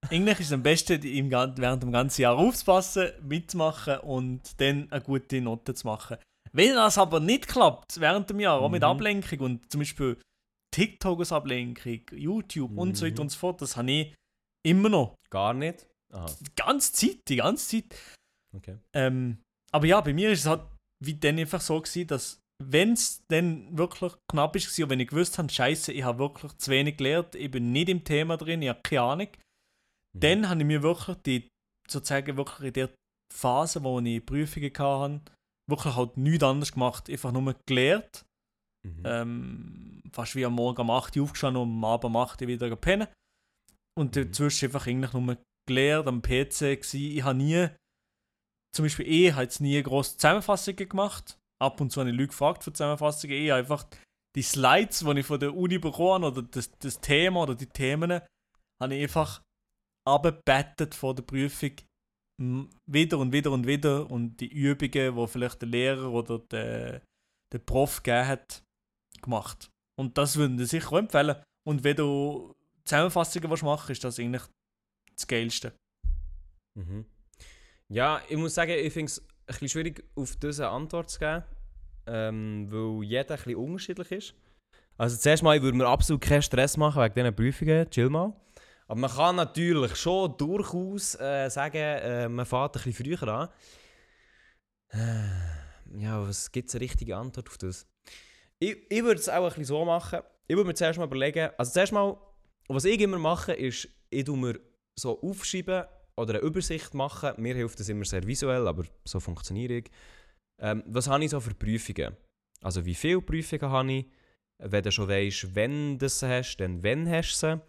eigentlich ist es am besten, im, während dem ganzen Jahr aufzupassen, mitzumachen und dann eine gute Note zu machen. Wenn das aber nicht klappt während dem Jahr, auch mit Mhm. Ablenkung und zum Beispiel TikTok als Ablenkung, YouTube und so weiter Mhm. und so fort, das habe ich immer noch. Gar nicht? Aha, Die ganze Zeit, die ganze Zeit. okay. Ähm, aber ja, bei mir ist es halt wie dann einfach so gewesen, dass wenn es dann wirklich knapp ist und wenn ich gewusst habe, scheiße, ich habe wirklich zu wenig gelernt, ich bin nicht im Thema drin, ich habe keine Ahnung, Mhm. dann habe ich mir wirklich die, sozusagen wirklich in der Phase, wo ich Prüfungen hatte, wirklich halt nichts anderes gemacht, einfach nur gelernt, Mhm. ähm, fast wie am Morgen um 8 Uhr aufgestanden und am Abend um 8 Uhr wieder gepennt. Und Mhm. dazwischen einfach eigentlich nur gelernt, am PC gsi. Ich habe nie, zum Beispiel ich habe jetzt nie grosse Zusammenfassungen gemacht. Ab und zu habe ich Leute gefragt für Zusammenfassungen. Ich habe einfach die Slides, die ich von der Uni bekommen oder das, das Thema oder die Themen, habe ich einfach abgebettet vor der Prüfung. Wieder und wieder und wieder. Und die Übungen, die vielleicht der Lehrer oder der, der Prof gegeben hat, gemacht. Und das würde ich sicher auch empfehlen. Und wenn du Zusammenfassungen willst machen ist das eigentlich das Geilste. Mhm. Ja, ich muss sagen, ich finde es ein bisschen schwierig, auf eine Antwort zu geben, ähm, weil jeder ein bisschen unterschiedlich ist. Also zuerst mal, ich würde mir absolut keinen Stress machen wegen diesen Prüfungen, chill mal. Aber man kann natürlich schon durchaus äh, sagen, äh, man fährt ein bisschen früher an. Äh, ja, was gibt es eine richtige Antwort auf das? Ich, ich würde es auch ein bisschen so machen. Ich würde mir zuerst mal überlegen, also zuerst mal, was ich immer mache, ist, ich tue mir so aufschreiben oder eine Übersicht machen. Mir hilft das immer sehr visuell, aber so funktioniere ich. Ähm, was habe ich so für Prüfungen? Also wie viele Prüfungen habe ich? Wenn du schon weißt, wenn du sie hast, dann wann hast du sie?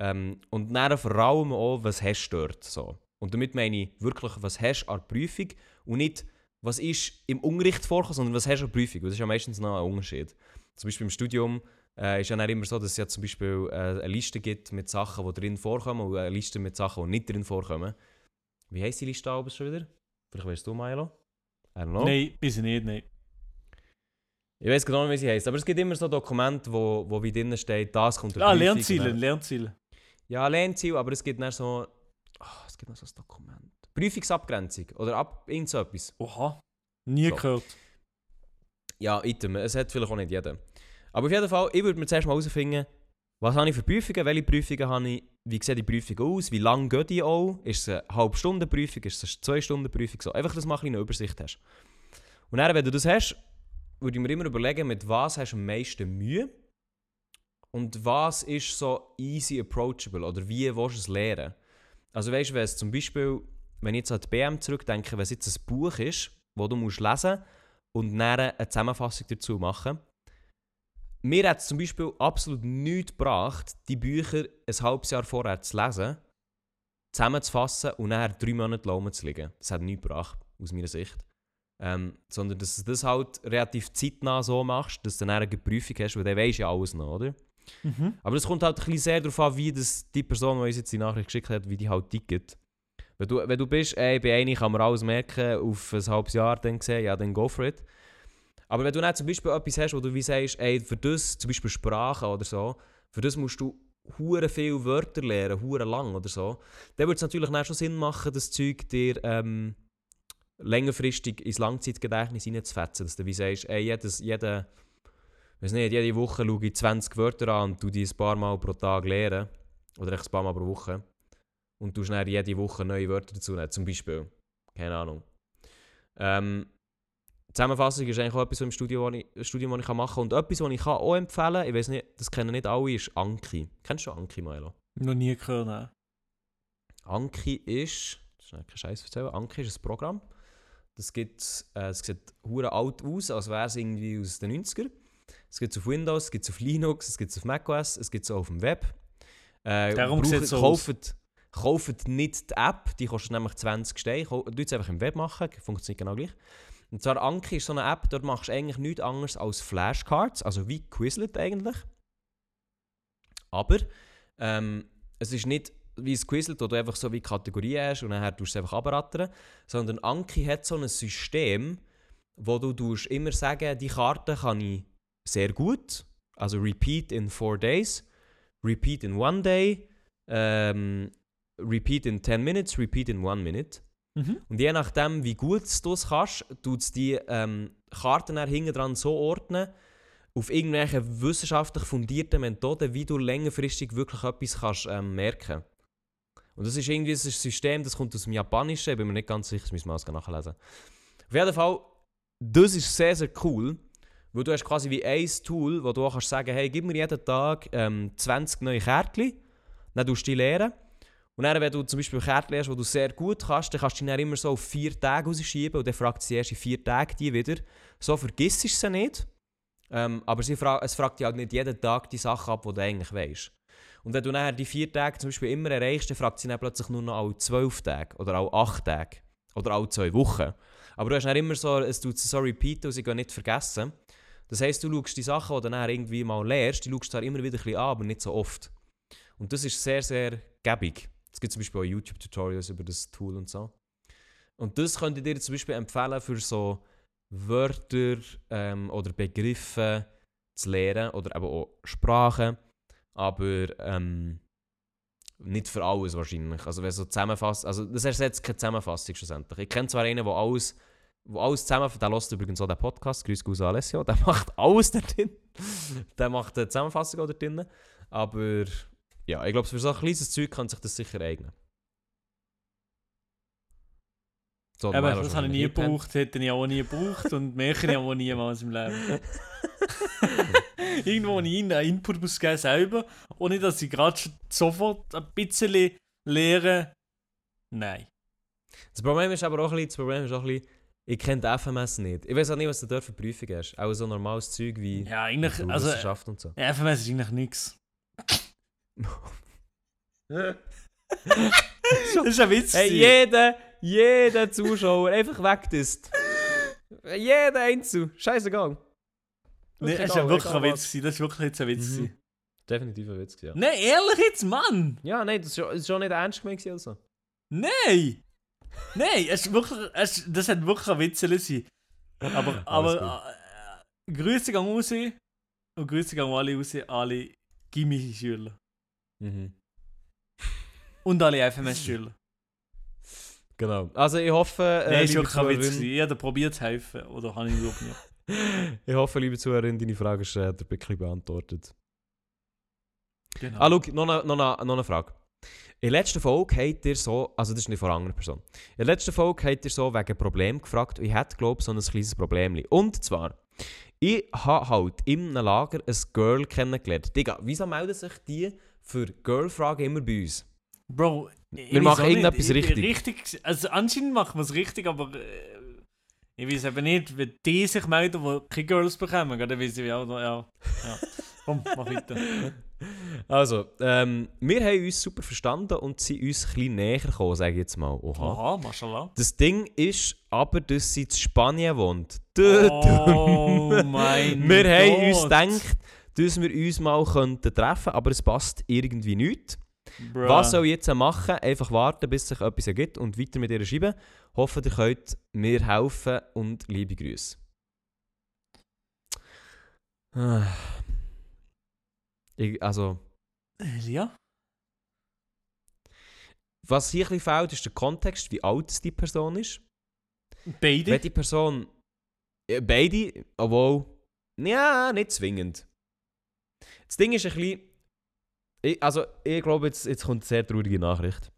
Ähm, und dann vor allem auch, was hast du dort? So. Und damit meine ich wirklich, was hast du an der Prüfung und nicht, was ist im Unterricht vorkommen, sondern was hast du an der Prüfung. Das ist ja meistens noch ein Unterschied. Zum Beispiel im Studium äh, ist ja immer so, dass es ja zum Beispiel äh, eine Liste gibt mit Sachen, die drin vorkommen und eine Liste mit Sachen, die nicht drin vorkommen. Wie heisst die Liste oben schon wieder? Vielleicht weißt du, Milo? I don't know. Nein, ich nicht, nein. Ich weiß genau nicht, wie sie heisst. Aber es gibt immer so Dokumente, wo, wo wie drinnen steht, das kommt Ah, Lernziele, Lernziele. Ja, Lernziel, aber es gibt dann so. ah, es gibt noch so ein Dokument. Prüfungsabgrenzung oder ab irgend so etwas. Oha, nie So. gehört. Ja, Item. Es hat vielleicht auch nicht jeder. Aber auf jeden Fall, ich würde mir zuerst mal herausfinden, was habe ich für Prüfungen, welche Prüfungen habe ich, wie sieht die Prüfung aus, wie lange geht die auch, ist es eine halbe Stunde Prüfung, ist es eine zwei Stunden Prüfung, so. Einfach, dass du mal eine Übersicht hast. Und dann, wenn du das hast, würde ich mir immer überlegen, mit was hast du am meisten Mühe und was ist so easy approachable oder wie willst du es lernen. Also weißt du, wenn es zum Beispiel, wenn ich jetzt an die BM zurückdenke, wenn es jetzt ein Buch ist, das du musst lesen und dann eine Zusammenfassung dazu machen. Mir hat es zum Beispiel absolut nichts gebracht, die Bücher ein halbes Jahr vorher zu lesen, zusammenzufassen und nachher drei Monate laufen zu liegen. Das hat nichts gebracht, aus meiner Sicht. Ähm, sondern dass du das halt relativ zeitnah so machst, dass du dann eine Prüfung hast, weil dann weisst ja alles noch, oder? Mhm. Aber es kommt halt ein sehr darauf an, wie das die Person, die uns jetzt die Nachricht geschickt hat, wie die halt tickt. Wenn du, wenn du bist, ey, bei einer kann man alles merken, auf ein halbes Jahr dann gesehen, ja, dann go for it. Aber wenn du dann zum Beispiel etwas hast, wo du wie sagst, ey, für das, zum Beispiel Sprache oder so, für das musst du hure viele Wörter lernen, hure lang oder so, dann würde es natürlich dann schon Sinn machen, das Zeug dir ähm, längerfristig ins Langzeitgedächtnis reinzufetzen, dass du wie sagst, ey, jedes, jede, weiß nicht, jede Woche schaue ich 20 Wörter an und du die ein paar Mal pro Tag lernen, oder echt ein paar Mal pro Woche, und du dann jede Woche neue Wörter dazu nehmen, zum Beispiel. Keine Ahnung. Ähm, Zusammenfassung ist eigentlich auch etwas im Studium, das ich, Studium, das ich machen kann. Und etwas, was ich kann auch empfehlen kann, ich weiß nicht, das kennen nicht alle, ist Anki. Kennst du Anki, Milo? Noch nie gehört, nein. Anki ist, das ist kein Scheiß erzählen, Anki ist ein Programm. Das gibt, äh, es sieht hure alt aus, als wäre es irgendwie aus den 90er. Es gibt es auf Windows, es gibt es auf Linux, es gibt es auf macOS, es gibt es auch auf dem Web. Äh, Darum braucht- so kauft, kauft nicht die App, die kostet nämlich 20 Steine. Du es einfach im Web machen, funktioniert genau gleich. Und zwar Anki ist so eine App, dort machst du eigentlich nichts anderes als Flashcards, also wie Quizlet eigentlich. Aber ähm, es ist nicht wie ein Quizlet, wo du einfach so wie Kategorien hast und dann tust du es einfach abrattern, sondern Anki hat so ein System, wo du immer sagen, die Karte kann ich sehr gut, also repeat in four days, repeat in one day, ähm, Repeat in 10 Minutes, Repeat in 1 Minute. Mhm. Und je nachdem, wie gut du es kannst, tut es die ähm, Karten hinten dran so ordnen, auf irgendwelche wissenschaftlich fundierten Methoden, wie du längerfristig wirklich etwas kannst ähm, merken Und das ist irgendwie das ist ein System, das kommt aus dem Japanischen, ich bin mir nicht ganz sicher, das müssen wir nachlesen. Auf jeden Fall, das ist sehr, sehr cool, weil du hast quasi wie ein Tool, wo du auch kannst sagen, hey, gib mir jeden Tag ähm, 20 neue Kärtchen, dann tust du die leeren. Und dann, wenn du zum Beispiel Kärtchen hast, die du sehr gut kannst, dann kannst du die dann immer so auf vier Tage rausschieben und dann fragt sie erst in vier Tagen die wieder. So vergisst du sie nicht. Ähm, aber sie fra es fragt dich halt nicht jeden Tag die Sachen ab, die du eigentlich weißt. Und wenn du nachher die vier Tage zum Beispiel immer erreichst, dann fragt sie dann plötzlich nur noch alle zwölf Tage oder alle acht Tage oder alle zwei Wochen. Aber du hast dann immer so, es tut so repeaten und sie gehen nicht vergessen. Das heisst, du schaust die Sachen, die du dann irgendwie mal lernst, die schaust zwar immer wieder ein bisschen an, aber nicht so oft. Und das ist sehr, sehr gäbig. Es gibt zum Beispiel auch YouTube-Tutorials über das Tool und so. Und das könnte ich dir zum Beispiel empfehlen für so Wörter ähm, oder Begriffe zu lernen oder eben auch Sprachen. Aber ähm, nicht für alles wahrscheinlich. Also wenn so zusammenfasst, also das ersetzt keine Zusammenfassung schlussendlich. Ich kenne zwar einen, der alles, wo alles zusammenfasst, der lässt übrigens auch den Podcast, Grüß Gus Alessio, der *laughs* macht alles da drin. der macht eine Zusammenfassung auch da drin. Aber ja, ich glaube, für so ein kleines Zeug kann sich das sicher eignen. So, Aber Milo das schon habe ich nie gebraucht, hätte ich auch nie gebraucht und merke ich auch niemals im Leben. *laughs* Irgendwo, wo ich einen Input muss geben selber, ohne dass ich gerade sofort ein bisschen lehre. Nein. Das Problem ist aber auch ein bisschen, das Problem ist auch ein bisschen ich kenne die FMS nicht. Ich weiß auch nicht, was du dort für Prüfungen hast. Auch so normales Zeug wie Ja, eigentlich, also, Wissenschaft und so. ja, FMS ist eigentlich nichts. *laughs* Das ist ein Witz. Hey, gewesen. jeder, jeder Zuschauer einfach weg ist. Jeder Einzel. Scheißegal. Nee, das ist ja wirklich ein Witz. gewesen. Das ist wirklich jetzt ein Witz. Mhm. gewesen. Definitiv ein Witz, ja. Nein, ehrlich jetzt, Mann! Ja, nein, das ist schon, nicht ernst gemeint also. Nein! Nein, es ist wirklich, es, das hat wirklich ein Witz sein. Aber, aber äh, Grüße gehen raus und Grüße gehen alle raus, alle Gimmi-Schüler. Mhm. Und alle FMS-Schüler. Genau. Also ich hoffe, äh, Nein, ist wirklich ein Witz. Ich habe probiert zu helfen. Oder habe ich überhaupt nicht? *laughs* ich hoffe, liebe Zuhörerin, deine Frage ist äh, Bückli beantwortet. Genau. Ah, schau, noch eine, noch, eine, noch eine Frage. In der letzten Folge habt ihr so, also das ist nicht von einer anderen Person, in der letzten Folge habt ihr so wegen Problem gefragt und ich hätte, glaube ich, so ein kleines Problem. Und zwar, ich habe halt in einem Lager ein Girl kennengelernt. Digga, wieso melden sich die für Girl-Fragen immer bei uns? Bro, Wir machen nicht, irgendetwas ich- richtig. richtig. Also anscheinend machen wir es richtig, aber äh, ich weiß eben nicht, wenn die sich melden, die keine Girls bekommen, dann weiß ich auch, ja. ja. Komm, mach weiter. *laughs* Also, ähm, wir haben uns super verstanden und sind uns ein bisschen näher gekommen, sage ich jetzt mal. Oha. Aha, mashallah. Das Ding ist aber, dass sie in Spanien wohnt. Oh mein *laughs* Wir haben uns Gott. gedacht, dass wir uns mal könnten treffen aber es passt irgendwie nicht. Bruh. Was soll ich jetzt machen? Einfach warten, bis sich etwas ergibt und weiter mit ihr schreiben. Hoffe, ihr könnt mir helfen und liebe Grüße. Ah. Ich, also, Ja? was hier ein bisschen fehlt, ist der Kontext, wie alt die Person ist. Beide? Wenn die Person. Ja, beide, obwohl. Ja, nicht zwingend. Das Ding ist ein bisschen. Ich, also, ich glaube, jetzt, jetzt kommt eine sehr traurige Nachricht.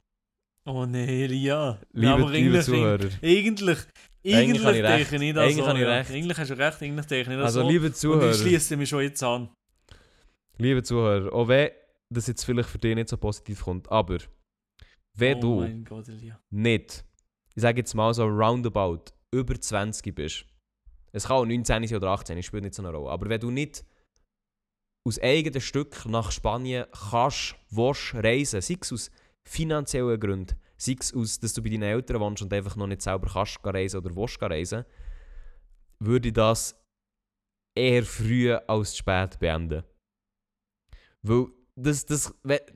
Oh nee, Elia. Liebe, Ja, aber liebe eigentlich- Zuhörer. Eigentlich, Eigentlich eigentlich ich recht. denke ich nicht das Eigentlich so. habe ich ja. recht. Eigentlich hast du recht, eigentlich denke ich nicht das Also, so. liebe Und ich Zuhörer. schließe mich schon jetzt an. Liebe Zuhörer, auch wenn das jetzt vielleicht für dich nicht so positiv kommt, aber wenn oh du Gott, nicht, ich sage jetzt mal so roundabout, über 20 bist, es kann auch 19 sein oder 18, es spielt nicht so eine Rolle, aber wenn du nicht aus eigenem Stück nach Spanien kannst, willst reisen, sei es aus finanziellen Gründen, sei es aus, dass du bei deinen Eltern wohnst und einfach noch nicht selber kannst reisen oder willst reisen, würde ich das eher früh als spät beenden. Weil das, das,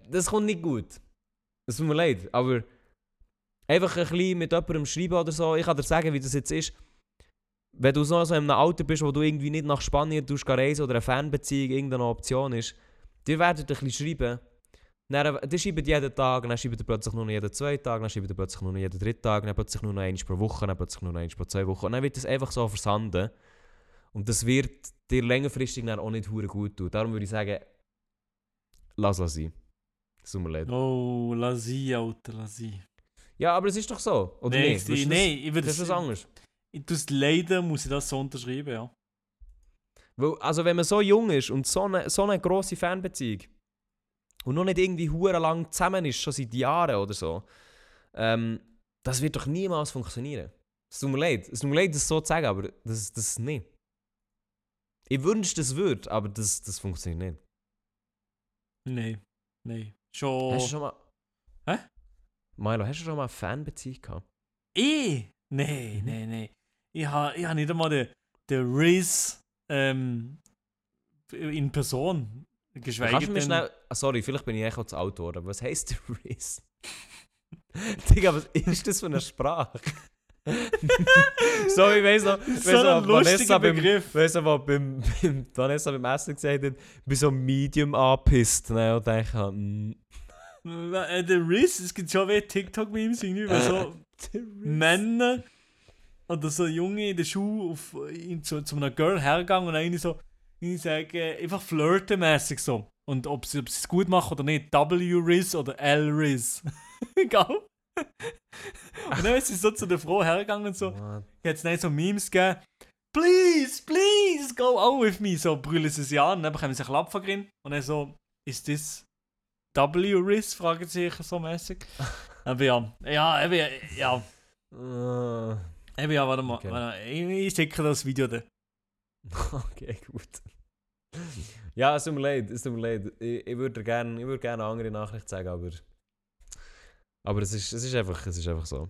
das kommt nicht gut. Es tut mir leid, aber einfach ein bisschen mit jemandem schreiben oder so. Ich kann dir sagen, wie das jetzt ist. Wenn du so, in einem Alter bist, wo du irgendwie nicht nach Spanien tust, reisen oder eine Fernbeziehung irgendeine Option ist, dir werden ein bisschen schreiben Dann, die schreiben jeden Tag, dann schreiben die plötzlich nur noch jeden zweiten Tag, dann schreiben die plötzlich nur noch jeden dritten Tag, dann plötzlich nur noch einmal pro Woche, dann plötzlich nur noch einmal pro zwei Wochen. Und dann wird das einfach so versanden. Und das wird dir längerfristig dann auch nicht gut tun. Darum würde ich sagen, lass es sein. Es tut mir leid. Oh, lass sie, Alter, lass sie. Ja, aber es ist doch so. Oder Nein, nicht? du nein, ich das, würde das ist was anderes. Ich tu's leider, muss ich das so unterschreiben, ja. Weil, also wenn man so jung ist und so eine, so eine grosse Fanbeziehung und noch nicht irgendwie hure lang zusammen ist, schon seit Jahren oder so, ähm, das wird doch niemals funktionieren. Es tut mir leid, es tut mir leid, das so zu sagen, aber das, das ist nicht. Ich wünschte, es würde, aber das, das funktioniert nicht. Nein, nein. Schon. Hast du schon mal... Hä? Milo, hast du schon mal eine Fanbeziehung gehabt? Ich? Nein, Mhm. nein, nein. Ich habe ich ha nicht einmal den, den Riz ähm, in Person. Geschweige Kannst du mir schnell... Ah, sorry, vielleicht bin ich echt zu alt geworden, aber was heisst der Riz? *laughs* Digga, was ist das für eine Sprache? *laughs* *laughs* so, ich noch, weiss so Vanessa beim, was beim, beim Vanessa beim Essen gesagt hat, ich bin so medium angepisst. Ne? Und hm, Äh, Der Riz, es gibt schon wie TikTok-Memes irgendwie, weil so *laughs* Männer oder so Junge in der Schule auf, in, zu, zu einer Girl hergegangen und dann so, ich sage, einfach flirtenmäßig so. Und ob sie ob sie es gut machen oder nicht, W-Riz oder L-Riz. Egal. *laughs* und dann ist sie so zu der Frau hergegangen und so, What? jetzt nicht so Memes gegeben. Please, please, go out with me. So brüllen sie sie an, dann bekommen sie einen Klapp von drin. Und dann so, ist das W-Riz? Fragen sie sich so mäßig. *laughs* Aber ja, ja, eben, ja. Äh, Eben ja, warte mal. Okay. Warte, ich, ich schicke das Video dann. *laughs* okay, gut. Ja, es tut mir leid, es tut mir leid. Ich, ich würde gerne würd gern eine andere Nachricht sagen, aber... Aber es ist, es ist, einfach, es ist einfach so.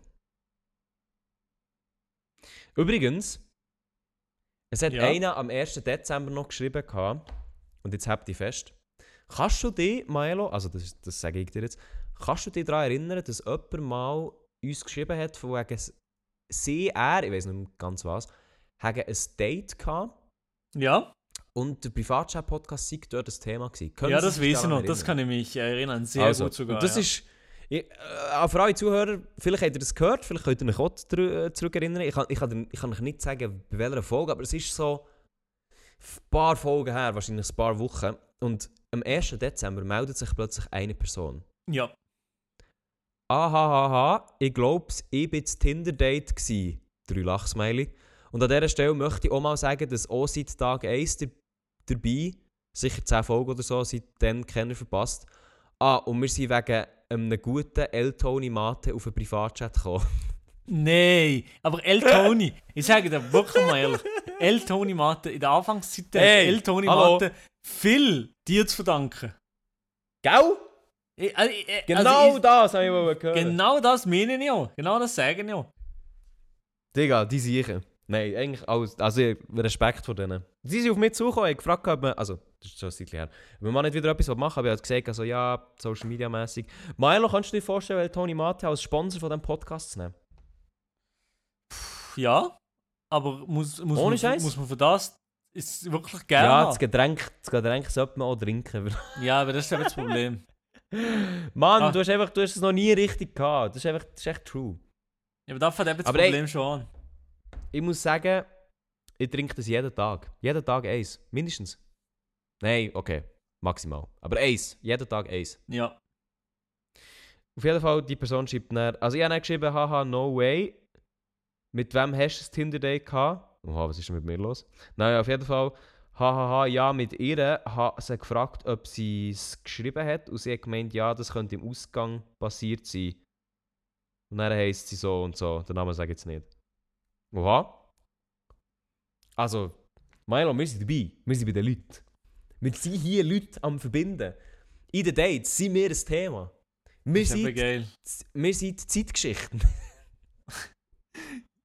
Übrigens, es hat Ja. einer am 1. Dezember noch geschrieben gehabt, und jetzt habt ihr fest. Kannst du dich, Maelo, also das, das sage ich dir jetzt, kannst du dich daran erinnern, dass jemand mal uns geschrieben hat, von wegen sie, er, ich weiß nicht ganz was, haben ein Date gehabt Ja? und der Privatchat-Podcast sei dort das Thema gewesen. Können ja, das weiß ich noch. Das erinnern? kann ich mich erinnern. Sehr also, gut sogar. Und das ja. ist. Ich, äh, für alle Zuhörer, vielleicht habt ihr das gehört, vielleicht könnt ihr euch auch äh, zurückerinnern. Ich kann, ich, kann, ich kann euch nicht sagen, bei welcher Folge, aber es ist so ein paar Folgen her, wahrscheinlich ein paar Wochen. Und am 1. Dezember meldet sich plötzlich eine Person. Ja. Ahahaha, ich glaub's, ich war das Tinder-Date. Drei Lachsmiley. Und an dieser Stelle möchte ich auch mal sagen, dass auch seit Tag 1 der, dabei, sicher 10 Folgen oder so, seitdem keiner verpasst. Ah, und wir sind wegen einem guten El-Tony Mate auf einen Privatchat gekommen. Nein, aber El Tony, ich sage dir wirklich mal ehrlich, El Tony Mate, in der Anfangszeit Hey, El Tony hallo. Mate viel dir zu verdanken. Gell? Ich, also, ich, also Genau ich, das habe ich wollen hören. Genau das meine ich auch. Genau das sage ich auch. Digga, die sicher. Nein, eigentlich alles. Also Respekt vor denen. Sie sind auf mich zugekommen, ich habe gefragt, ob man, also, das ist schon ein her, ob man nicht wieder etwas machen will. Ich habe gesagt, also ja, Social Media mäßig. Milo, kannst du dir vorstellen, weil Tony Mate als Sponsor von diesem Podcast zu nehmen? Ja, aber muss, muss, Ohne man, muss man für das ist wirklich Ja, gerne. das Getränk, das Getränk sollte man auch trinken. *laughs* Ja, aber das ist eben das Problem. Mann, Ah. du hast einfach, du hast es noch nie richtig gehabt. Das ist einfach, das ist echt true. Ja, aber da fängt eben das Aber ey- Problem schon an. Ich muss sagen, ich trinke das jeden Tag. Jeden Tag eins. Mindestens. Nein, okay. Maximal. Aber eins. Jeden Tag eins. Ja. Auf jeden Fall, die Person schreibt dann, also ich habe dann geschrieben, haha, no way. Mit wem hast du das Tinder-Date gehabt? Oha, was ist denn mit mir los? Naja, auf jeden Fall, hahaha, ja, mit ihr hat sie gefragt, ob sie es geschrieben hat und sie hat gemeint, ja, das könnte im Ausgang passiert sein. Und dann heisst sie so und so, den Namen sage ich jetzt nicht. Oha. Also, Milo, wir sind dabei, wir sind bei den Leuten. Wir sind hier Leute am Verbinden. In den Dates sind wir ein Thema. Wir ist sind geil. wir sind Zeitgeschichten. *laughs*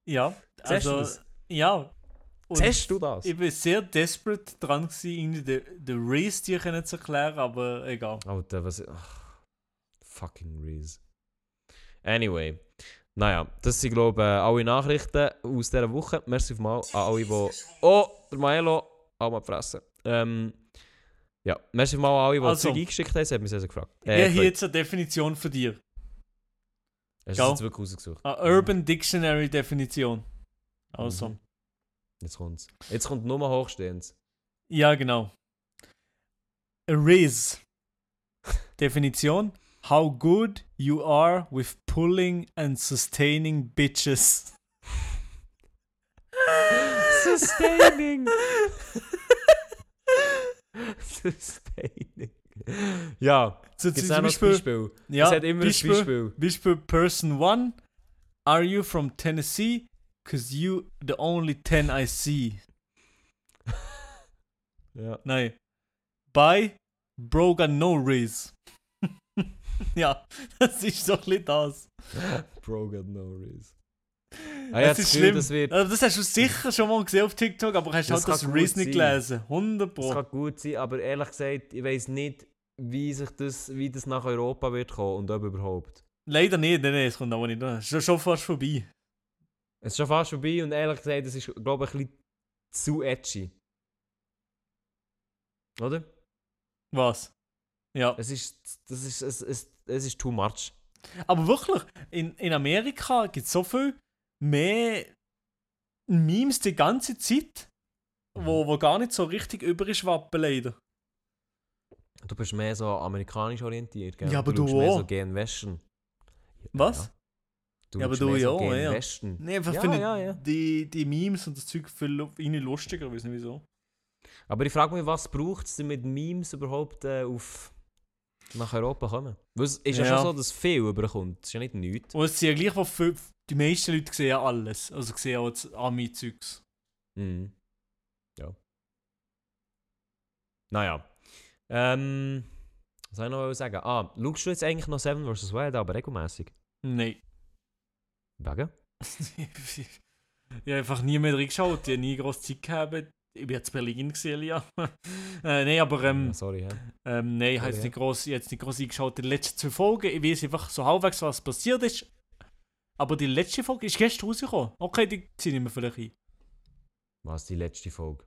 Ja, also, das? ja. Siehst du das? Ich war sehr desperate dran, irgendwie den, den Race dir zu erklären, aber egal. Alter, was. Ach, fucking Reese. Anyway. Naja, das sind, glaube ich, alle Nachrichten aus dieser Woche. Merci mal an alle, die. Oh, der Maelo. Auch mal fressen. Ähm, Ja, merci mal alle, die Also. Zeug eingeschickt haben, das hat mich sehr, sehr gefragt. ich habe hier jetzt eine Definition für dir. Hast du es wirklich rausgesucht? Eine Urban Dictionary Definition. Also. Mhm. Jetzt kommt's. Jetzt kommt nur hochstehendes. Ja, genau. A Riz. *laughs* Definition. How good you are with pulling and sustaining bitches. *laughs* Sustaining. *laughs* *laughs* Sustaining. Ja, So, gibt's zum ein Beispiel? Ja, es hat immer Beispiel, ein Beispiel. Beispiel Person 1. Are you from Tennessee? Cause you the only 10 I see. *laughs* Ja. Nein. By Bro got no Riz. *laughs* ja, das ist doch ein bisschen das. Bro got no reason. Ah, ja, Es das ist Gefühl, schlimm. das wird... Also, das hast du sicher schon mal gesehen auf TikTok, aber hast Das halt das Riz nicht gelesen. 100 Das Pro. kann gut sein, aber ehrlich gesagt, ich weiß nicht, wie sich das, wie das nach Europa wird kommen und ob überhaupt. Leider nicht, nein, nein, es kommt aber nicht. Es ist schon- schon fast vorbei. Es ist schon fast vorbei und ehrlich gesagt, das ist, glaube ich, ein bisschen zu edgy. Oder? Was? Ja. Es ist, das ist, es, es, es ist too much. Aber wirklich, in, in Amerika gibt es so viel mehr Memes die ganze Zeit, wo, wo gar nicht so richtig überschwappen leider. Du bist mehr so amerikanisch orientiert, gell? Ja, aber du du mehr auch. so gen Westen. Was? Ja. Du Ja, aber du ja so ja. Westen. Nee, einfach Ja, finde ja, ja. Die, die Memes und das Zeug viel irgendwie lustiger, ich weiß nicht wieso. Aber ich frage mich, was braucht es denn mit Memes überhaupt äh, auf nach Europa kommen? Weil es ist ja, schon so, dass viel überkommt. Das ist ja nicht nichts. Und es sind ja gleich, wo viel, die meisten Leute sehen ja alles. Also sehen auch das Ami-Zeugs. Mhm. Ja. Naja. Ähm, was soll ich noch sagen? Ah, schaust du jetzt eigentlich noch Seven vs. Wild, aber regelmäßig? Nein. Wegen? *laughs* ich habe einfach nie mehr reingeschaut, ich habe nie groß Zeit gehabt. Ich bin jetzt in Berlin gesehen, ja. *laughs* äh, nein, aber ähm, Ja, sorry, hä? ähm, nein, ja. ich habe jetzt nicht groß eingeschaut. Die letzten zwei Folgen, ich weiß einfach so halbwegs, was passiert ist. Aber die letzte Folge ist gestern rausgekommen. Okay, die ziehe ich mir vielleicht ein. Was die letzte Folge?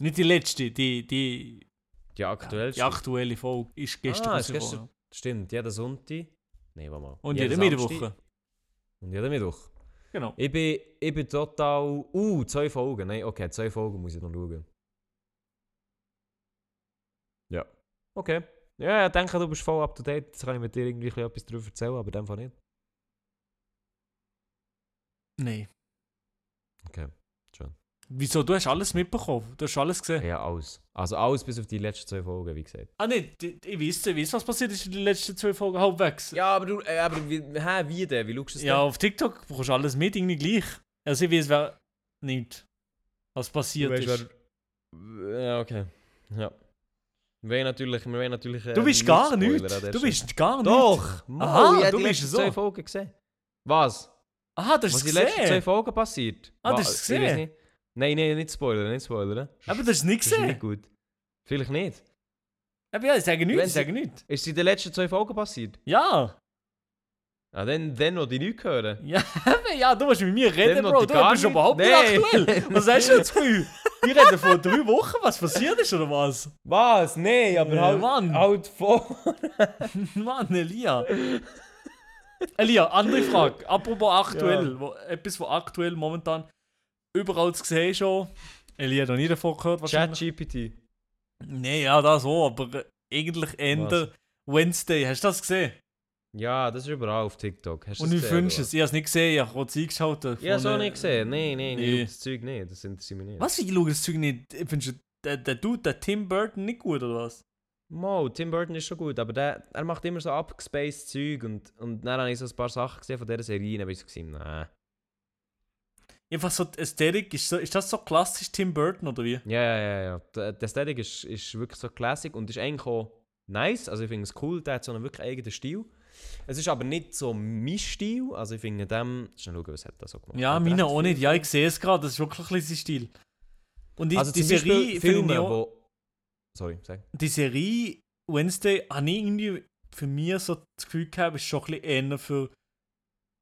Nicht die letzte, die, die, Die aktuellste? die aktuelle Folge ist gestern Ah, ist rausgekommen. Stimmt, jeden Sonntag. Nein, warte mal. Und jede Mittwoche. Und jeden Mittwoch. Genau. Ich bin, ich bin total. Uh, zwei Folgen. Nein, okay, zwei Folgen muss ich noch schauen. Ja. Okay. Ja, ich denke, du bist voll up to date. Jetzt kann ich mit dir irgendwie etwas darüber erzählen, aber in dem Fall nicht. Nein. Okay, schön. Wieso? Du hast alles mitbekommen. Du hast alles gesehen. Ja, alles. Also alles bis auf die letzten zwei Folgen, wie gesagt. Ah, nein, ich weiß, ich weiß, was passiert ist in den letzten zwei Folgen halbwegs. Ja, aber du, äh, aber wie, hä, wie denn? Wie schaust du es Ja, auf TikTok bekommst du alles mit, irgendwie gleich. Also ich weiß, wer nicht, was passiert Du weißt, ist. wer- Ja, okay. Ja. Wir wollen natürlich, wir wollen natürlich. äh, Du bist nicht gar nichts. Du bist gar nichts. Doch! Aha, Mo, ich du die bist so. zwei Folgen gesehen. Was? Aha, das Was ist die letzten zwei gesehen. Folgen passiert? Ah, Wa- das ich weiß gesehen? nicht. Nein, nein, nicht spoilern, nicht spoilern. Aber das ist nicht Das ist gesehen. nicht gut. Vielleicht nicht. Aber ja, ich sage nichts, Wenn ich sie- sage nichts. Ist es in den letzten zwei Folgen passiert? Ja. Ah, dann, dann will ich nichts hören. Ja, eben, *laughs* ja, du musst mit mir reden, noch Bro. die Du gar bist nicht- überhaupt nicht Nein. aktuell. Was hast du jetzt für *laughs* Wir reden vor drei Wochen, was passiert ist, oder was? Was? Nein, aber Ja, halt, Mann. halt voll. *laughs* Mann, Elia. Elia, andere *laughs* Frage. Apropos aktuell. Wo, etwas, was aktuell momentan überall zu sehen ist schon. Elia hat noch nie davon gehört. ChatGPT. Nein, ja, das auch, aber eigentlich Ende Wednesday. Hast du das gesehen? Ja, das ist überall auf TikTok. Hast Und du oder es? Ich habe es nicht gesehen, ich habe kurz eingeschaut. was? Ja, so von, äh, nicht gesehen. Nein, nein, Nee. nee. das Zeug nicht. Das interessiert mich nicht. Was, ich schaue das Zeug nicht? Findest du der, der Dude, der Tim Burton, nicht gut, oder was? Mo, Tim Burton ist schon gut, aber der, er macht immer so abgespaced Zeug und, und dann habe ich so ein paar Sachen gesehen von dieser Serie und habe ich so gesehen, nein. Einfach so die Ästhetik, ist, so, ist das so klassisch Tim Burton, oder wie? Ja, ja, ja, ja. Der, der Aesthetic ist, ist wirklich so Classic und ist eigentlich auch nice. Also ich finde es cool, der hat so einen wirklich eigenen Stil. Es ist aber nicht so mein Stil, also ich finde dem... Schnell schauen, was hat er so gemacht. Ja, Hat er meine recht auch nicht. Ja, ich sehe es gerade, das ist wirklich ein bisschen sein Stil. Und die, Also die Serie, Filme, wo... Sorry, sag. die Serie Wednesday habe ich irgendwie für mich so das Gefühl gehabt, ist schon ein bisschen eher für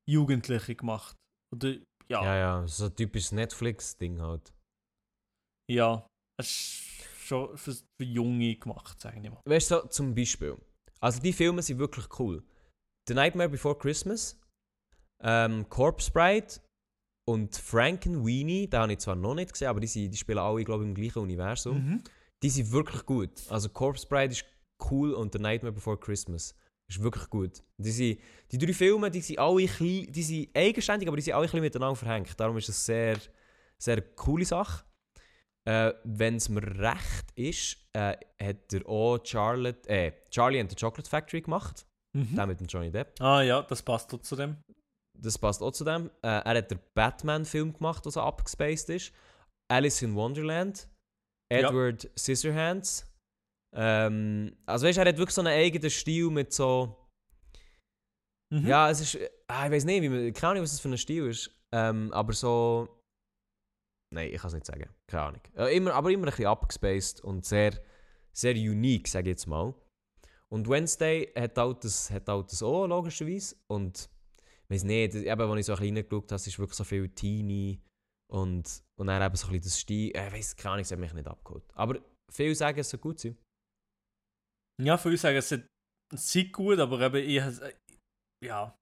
Jugendliche gemacht. Oder, ja, Ja, ja. ja, so ein typisches Netflix-Ding halt. Es ist schon für, für Junge gemacht, sage ich mal. Weißt du, so, zum Beispiel. Also die Filme sind wirklich cool. The Nightmare Before Christmas, ähm, Corpse Bride und Frankenweenie, den habe ich zwar noch nicht gesehen, aber die, sind, die spielen alle, glaube ich, im gleichen Universum. Mhm. Die sind wirklich gut. Also Corpse Bride ist cool und The Nightmare Before Christmas ist wirklich gut. Die, sind, die drei Filme, die sind alle klein, die sind eigenständig, aber die sind alle ein bisschen miteinander verhängt. Darum ist es sehr, sehr coole Sache. Äh, Wenn es mir recht ist, äh, hat er auch Charlotte, äh, Charlie and the Chocolate Factory gemacht. Mhm. Der mit dem Johnny Depp. Ah ja, das passt auch zu dem. Das passt auch zu dem. Äh, er hat den Batman-Film gemacht, der so abgespaced ist. Alice in Wonderland. Ja. Edward Scissorhands. Ähm, also weißt du, er hat wirklich so einen eigenen Stil mit so... Mhm. Ja, es ist... Ah, ich weiß nicht, wie man, keine Ahnung, was das für ein Stil ist. Ähm, aber so... Nein, ich kann es nicht sagen. Keine Ahnung. Äh, immer, aber immer ein bisschen abgespaced und sehr, sehr unique, sage ich jetzt mal. Und Wednesday hat auch das, hat auch das auch, logischerweise. Und ich weiß nicht, eben, als ich so ein bisschen reingeschaut habe, ist wirklich so viel Teenie und, und dann eben so ein bisschen das. Äh, Ich weiß keine Ahnung, es hat mich nicht abgeholt. Aber viele sagen, es soll gut sein. Ja, viele sagen, es sieht gut, aber eben ich äh, ja.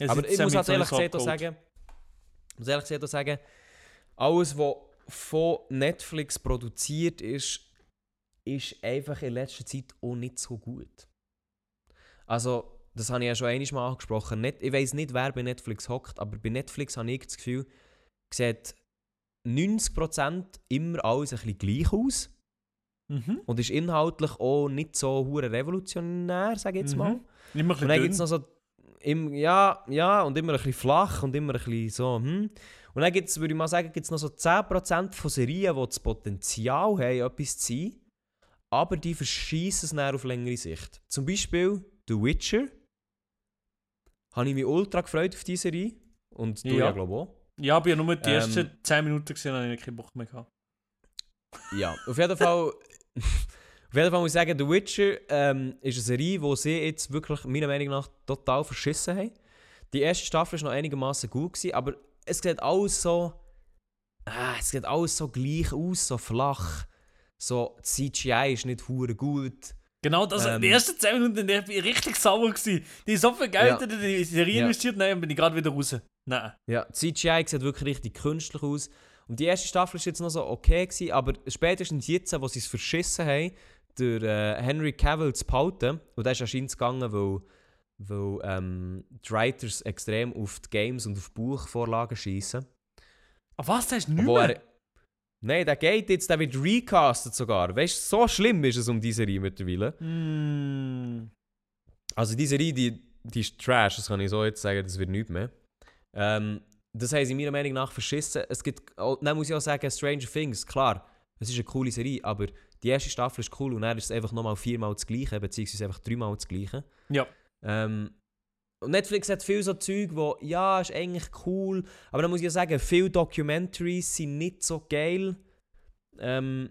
Es Aber ich muss halt ehrlich gesagt auch sagen, muss ehrlich gesagt auch sagen, alles, was von Netflix produziert ist, ist einfach in letzter Zeit auch nicht so gut. Also, das habe ich ja schon einmal mal angesprochen. Nicht, ich weiß nicht, wer bei Netflix hockt, aber bei Netflix habe ich das Gefühl, sieht 90% immer alles ein bisschen gleich aus Mhm. und ist inhaltlich auch nicht so hure revolutionär, sage ich jetzt Mhm. mal. Immer ein Und dann bisschen gibt es noch so. Im, ja, ja, und immer ein bisschen flach und immer ein bisschen so. Hm. Und dann gibt es, würde ich mal sagen, gibt's noch so 10% von Serien, die das Potenzial haben, etwas zu sein, aber die verschießen es dann auf längere Sicht. Zum Beispiel The Witcher. Habe ich mich ultra gefreut auf diese Serie. Und du Ja. ja, glaube ich auch. Ja, aber ich habe nur die Ähm, ersten 10 Minuten gesehen, habe ich keinen Bock mehr gehabt. Ja, auf jeden Fall. *laughs* auf jeden Fall muss ich sagen, The Witcher ähm, ist eine Serie, die sie jetzt wirklich meiner Meinung nach total verschissen haben. Die erste Staffel war noch einigermaßen gut, gewesen, aber es sieht alles so. Ah, es sieht alles so gleich aus, so flach. So, die CGI ist nicht hure gut. Genau, das, Ähm, die ersten 10 Minuten, ich richtig sauer gewesen. Die so viel Geld Ja. in die Serie Ja. investiert, nein, bin ich gerade wieder raus. Nein. Ja, die CGI sieht wirklich richtig künstlich aus. Und die erste Staffel war jetzt noch so okay, gewesen, aber spätestens jetzt, wo sie es verschissen haben, der äh, Henry Cavill zu behalten, und der ist anscheinend gegangen, weil, weil ähm, die Writers extrem auf die Games und auf Buchvorlagen schießen. Aber was, das ist nicht mehr? Nein, der geht jetzt, der wird recastet sogar. Weißt du, so schlimm ist es um diese Serie mittlerweile. Mm. Also diese Serie, die, die ist Trash, das kann ich so jetzt sagen, das wird nichts mehr. Ähm, das haben sie meiner Meinung nach verschissen. Es gibt, dann muss ich auch sagen, Stranger Things, klar, es ist eine coole Serie, aber die erste Staffel ist cool und dann ist es einfach nochmal viermal das Gleiche, beziehungsweise einfach dreimal das Gleiche. Ja. Ähm, und Netflix hat viel so Zeug, wo, ja, ist eigentlich cool, aber dann muss ich ja sagen, viele Documentaries sind nicht so geil. Ähm,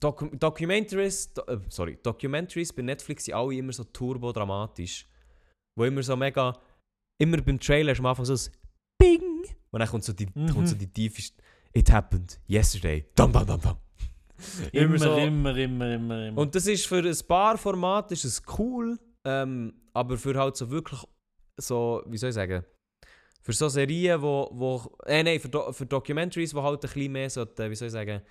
Docu Documentaries, do, äh, sorry, Documentaries bei Netflix sind alle immer so turbo-dramatisch. Wo immer so mega, immer beim Trailer ist am Anfang so ein Bing! Und dann kommt so die, Mhm. kommt so die tiefste, It happened yesterday. Dum, dum, dum, dum. Immer, so- immer, immer, immer, immer. Und das ist für ein paar Formate ist es cool, ähm, aber für halt so wirklich so, wie soll ich sagen, für so Serien, wo, wo äh, nein, für, Do für Documentaries, wo halt ein bisschen mehr so, wie soll ich sagen,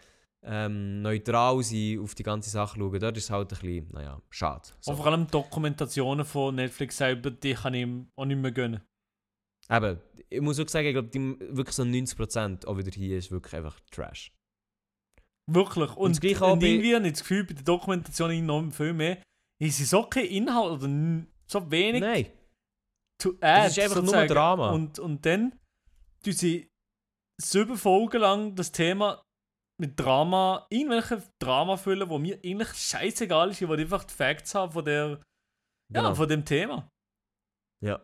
ähm, neutral sind, auf die ganze Sache schauen, dort ist es halt ein bisschen, naja, schade. So. Und vor allem Dokumentationen von Netflix selber, die kann ich ihm auch nicht mehr gönnen. Eben, ich muss wirklich sagen, ich glaube, die- wirklich so 90% auch wieder hier ist wirklich einfach Trash. Wirklich. Und, das Gleiche auch und irgendwie habe ich das Gefühl, bei der Dokumentation noch viel mehr, ist es so kein Inhalt oder so wenig Nein, to add. ist einfach nur sozusagen. Drama. Und, und dann tun sie sieben Folgen lang das Thema mit Drama, irgendwelche Drama füllen, wo mir eigentlich scheißegal ist, ich will einfach die Facts haben von, der, ja, genau. von dem Thema. ja.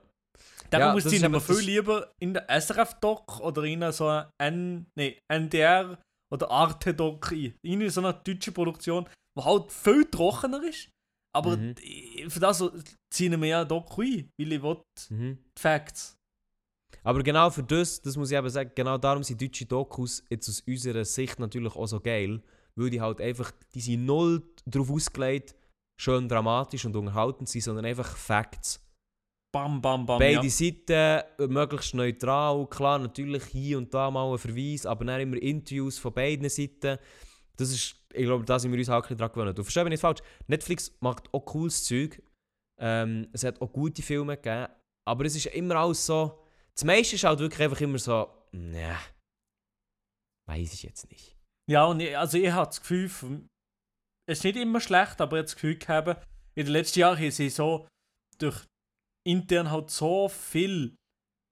Darum Ja, muss ich aber- viel lieber in der SRF-Doc oder in so einer N, nee, NDR oder Arte-Doc ein. In so einer deutschen Produktion, die halt viel trockener ist. Aber Mhm. für das so ziehen wir ja Doc ein, weil ich will Mhm. die Facts. Aber genau für das, das muss ich eben sagen, genau darum sind deutsche Dokus jetzt aus unserer Sicht natürlich auch so geil, weil die halt einfach, die sind null darauf ausgelegt, schön dramatisch und unterhaltend zu sein, sondern einfach Facts. Bam, bam, bam. Beide ja. Seiten möglichst neutral, klar, natürlich hier und da mal ein Verweis, aber dann immer Interviews von beiden Seiten. Das ist, ich glaube, da sind wir uns auch ein bisschen dran gewöhnt. Du verstehst mich nicht falsch, Netflix macht auch cooles Zeug. Ähm, es hat auch gute Filme gegeben, aber es ist immer alles so, das meiste ist halt wirklich einfach immer so, ne, weiß ich jetzt nicht. Ja, und ich, also ich habe das Gefühl, es ist nicht immer schlecht, aber ich habe das Gefühl gehabt, in den letzten Jahren haben sie so durch intern halt so viel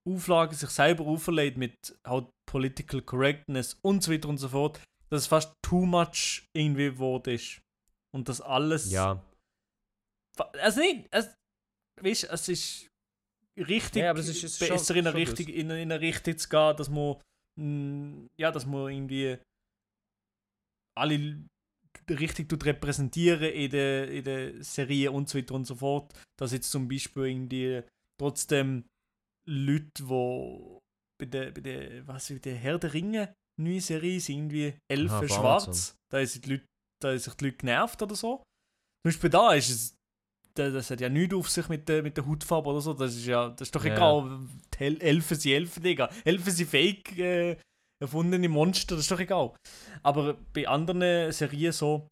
Auflagen sich selber auferlegt mit halt Political Correctness und so weiter und so fort, dass es fast too much irgendwie geworden ist. Und das alles. Ja, Also nicht, es, weißt, es ist richtig Ja, aber es ist- es ist schon- besser in eine, Richtung, in, eine- in eine Richtung zu gehen, dass man mh, ja, dass man irgendwie alle richtig tut repräsentieren in der, in der Serie und so weiter und so fort. Dass jetzt zum Beispiel irgendwie trotzdem Leute, die bei der, bei der, was, bei der Herr der Ringe neue Serie sind irgendwie Elfen Aha, schwarz. Da sind die Leute, da sind sich die Leute genervt oder so. Zum Beispiel da ist es, da- das hat ja nichts auf sich mit der, mit der Hautfarbe oder so. Das ist ja, das ist doch Ja. egal. Hel- Elfen sind Elfen, Digga. Elfen sind fake äh, erfundene Monster, das ist doch egal. Aber bei anderen Serien so,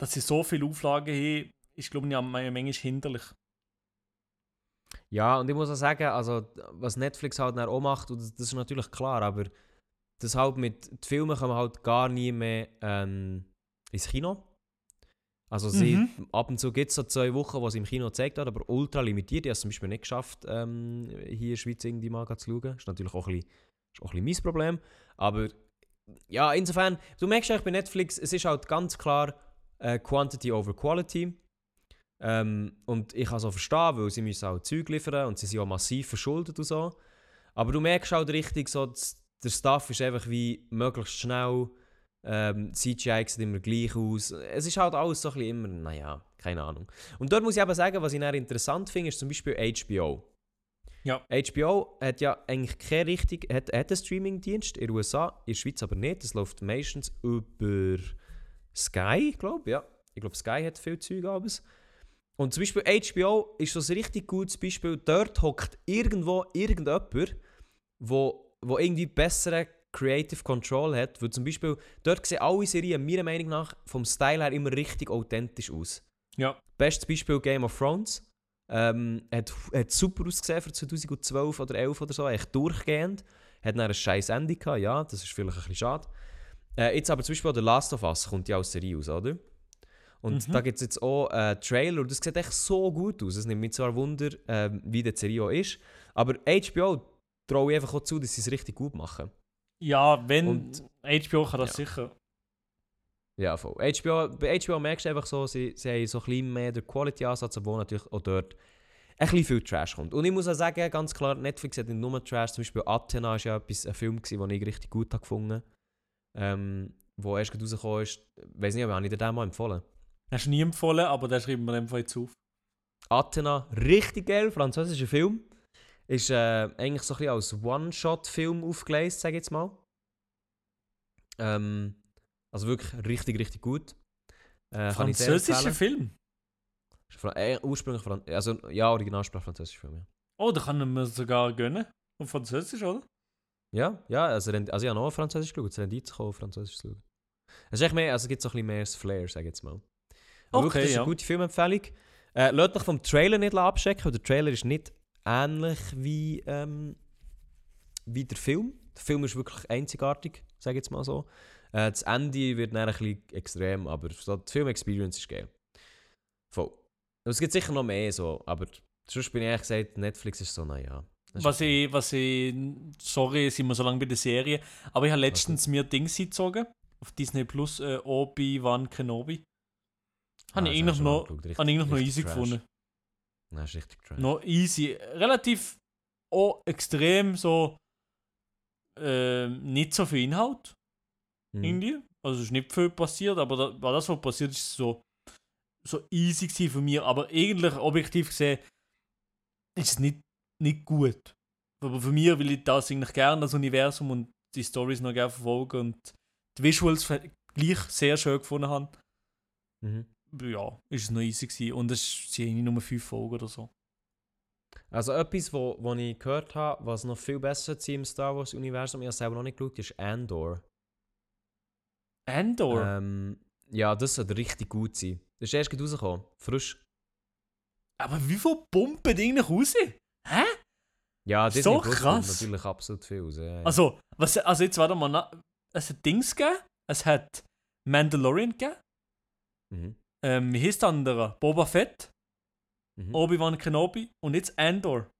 dass sie so viele Auflagen haben, ist glaube ich ja manchmal hinderlich. Ja, und ich muss auch sagen, also, was Netflix halt auch macht, und das, das ist natürlich klar, aber das halt mit die Filme kommen halt gar nie mehr ähm, ins Kino. Also sie, Mhm. ab und zu gibt es so zwei Wochen, wo sie im Kino gezeigt hat, aber ultra limitiert. Ich habe es zum Beispiel nicht geschafft, ähm, hier in der Schweiz irgendwie mal zu schauen. Das ist natürlich auch ein bisschen, ist auch ein bisschen mein Problem. Aber ja, insofern, du merkst eigentlich bei Netflix, es ist halt ganz klar äh, Quantity over Quality. Ähm, und ich kann es auch verstehen, weil sie müssen auch Zeug liefern und sie sind auch massiv verschuldet und so. Aber du merkst halt richtig, so, dass der Staff ist einfach wie möglichst schnell. Ähm, CGI sieht immer gleich aus. Es ist halt alles so ein bisschen immer, naja, keine Ahnung. Und dort muss ich eben sagen, was ich dann interessant finde, ist zum Beispiel HBO. Ja. HBO hat ja eigentlich keine richtig, hat, hat einen Streamingdienst in den USA, in der Schweiz aber nicht. Das läuft meistens über Sky, glaube ich. Ja, ich glaube Sky hat viel Zeug abends. Und zum Beispiel HBO ist so ein richtig gutes Beispiel. Dort hockt irgendwo irgendjemand, wo, wo irgendwie bessere Creative Control hat. Weil zum Beispiel, dort sehen alle Serien meiner Meinung nach vom Style her immer richtig authentisch aus. Ja. Bestes Beispiel Game of Thrones. Ähm, hat, hat super ausgesehen für 2012 oder 11 oder so, echt durchgehend. Hat dann ein scheiß Ende gehabt, ja, das ist vielleicht ein bisschen schade. Äh, jetzt aber zum Beispiel The Last of Us kommt ja aus der Serie aus, oder? Und Mhm. da gibt es jetzt auch einen Trailer und das sieht echt so gut aus. Es nimmt mich zwar Wunder, ähm, wie die Serie auch ist, aber HBO traue ich einfach auch zu, dass sie es richtig gut machen. Ja, wenn Und- HBO kann das Ja. sicher. Ja, voll. HBO, bei HBO merkst du einfach so, sie, sie haben so ein bisschen mehr den Quality-Ansatz, obwohl natürlich auch dort ein bisschen viel Trash kommt. Und ich muss auch sagen, ganz klar, Netflix hat nicht nur Trash, zum Beispiel Athena war ja etwas, ein Film, gewesen, den ich richtig gut habe gefunden ähm, wo erst rausgekommen ist. Weiß nicht, aber habe ich dir den mal empfohlen? Hast du nie empfohlen, aber den schreiben wir einfach jetzt auf. Athena, richtig geil, französischer Film. Ist äh, eigentlich so ein bisschen als One-Shot-Film aufgelegt, sage ich jetzt mal. Ähm, also wirklich richtig, richtig gut. Äh, Französischer. Film? Äh, ursprünglich Fran also ja, Originalsprache Französisch Film, ja. Oh, da kann man sogar gönnen. Auf Französisch, oder? Ja, ja, also, also ich habe noch auf Französisch geschaut, es Rendiz kann auf Französisch schauen. Es ist mehr, also es gibt so ein bisschen mehr das Flair, sage ich jetzt mal. Okay, wirklich, das ist ja. eine gute Filmempfehlung. Äh, lasst euch vom Trailer nicht abchecken, weil der Trailer ist nicht ähnlich wie, ähm, wie der Film. Der Film ist wirklich einzigartig, sage ich jetzt mal so. Äh, das Ende wird dann ein bisschen extrem, aber so die Film-Experience ist geil. Voll. Es gibt sicher noch mehr so, aber sonst bin ich ehrlich gesagt, Netflix ist so, naja. Was okay. ich, was ich, sorry, sind wir so lange bei der Serie, aber ich habe letztens mir Dings gezogen, auf Disney Plus, äh, Obi-Wan Kenobi. Ah, Habe das ich eigentlich noch, ich eigentlich noch easy trash. gefunden. Nein, ist richtig trash. Noch easy. Relativ auch extrem so ähm, nicht so viel Inhalt Mhm. irgendwie. Also es ist nicht viel passiert, aber da, das, was passiert ist, so, so easy gewesen für mich. Aber eigentlich objektiv gesehen ist es nicht, nicht gut. Aber für mich will ich das eigentlich gerne, das Universum und die Stories noch gerne verfolgen und die Visuals gleich sehr schön gefunden habe, Mhm. Ja, ist es noch easy gewesen. Und es sind nur fünf Folgen oder so. Also etwas, wo, wo ich gehört habe, was noch viel besser ist im Star Wars Universum, ich habe selber noch nicht geschaut, ist Andor. Andor? Ähm, ja, das sollte richtig gut sein. Das ist erst rausgekommen. Frisch. Aber wie viel pumpen die eigentlich raus? Hä? Ja, So Plus kommt krass. natürlich absolut viel raus. Ja, ja. Also, was, also jetzt warte mal, es hat Dings gegeben, es hat Mandalorian gegeben, Mhm. Ähm, wie hieß der andere? Boba Fett, Mhm. Obi-Wan Kenobi und jetzt Andor.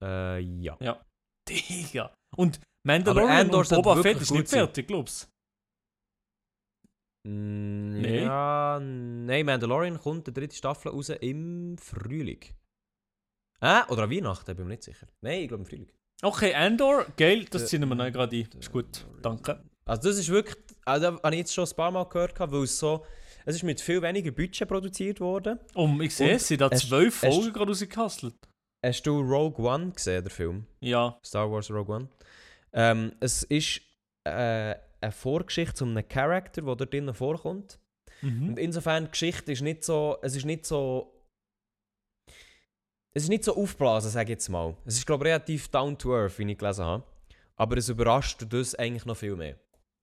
Äh, ja. *laughs* Digga. Und Mandalorian und sollte Boba Fett ist nicht fertig, glaubst Mm, Nee. Ja, nein, Mandalorian kommt die dritte Staffel raus im Frühling. Äh, oder an Weihnachten, bin ich mir nicht sicher. Nein, ich glaube im Frühling. Okay, Andor, geil, das ziehen wir noch gerade ein. Ist gut, danke. Also das ist wirklich, also das habe ich jetzt schon ein paar Mal gehört, weil es so, es ist mit viel weniger Budget produziert worden. Um, ich sehe, es sind da zwölf Folgen gerade rausgekastelt. Hast du Rogue One gesehen, der Film? Ja. Star Wars Rogue One. Ähm, es ist äh, eine Vorgeschichte zu einem Charakter, der dort drinnen vorkommt. Mhm. Und insofern, die Geschichte ist nicht so, es ist nicht so, es ist nicht so aufblasen, sage ich jetzt mal. Es ist, glaube ich, relativ down to earth, wie ich gelesen habe. Aber es überrascht das eigentlich noch viel mehr.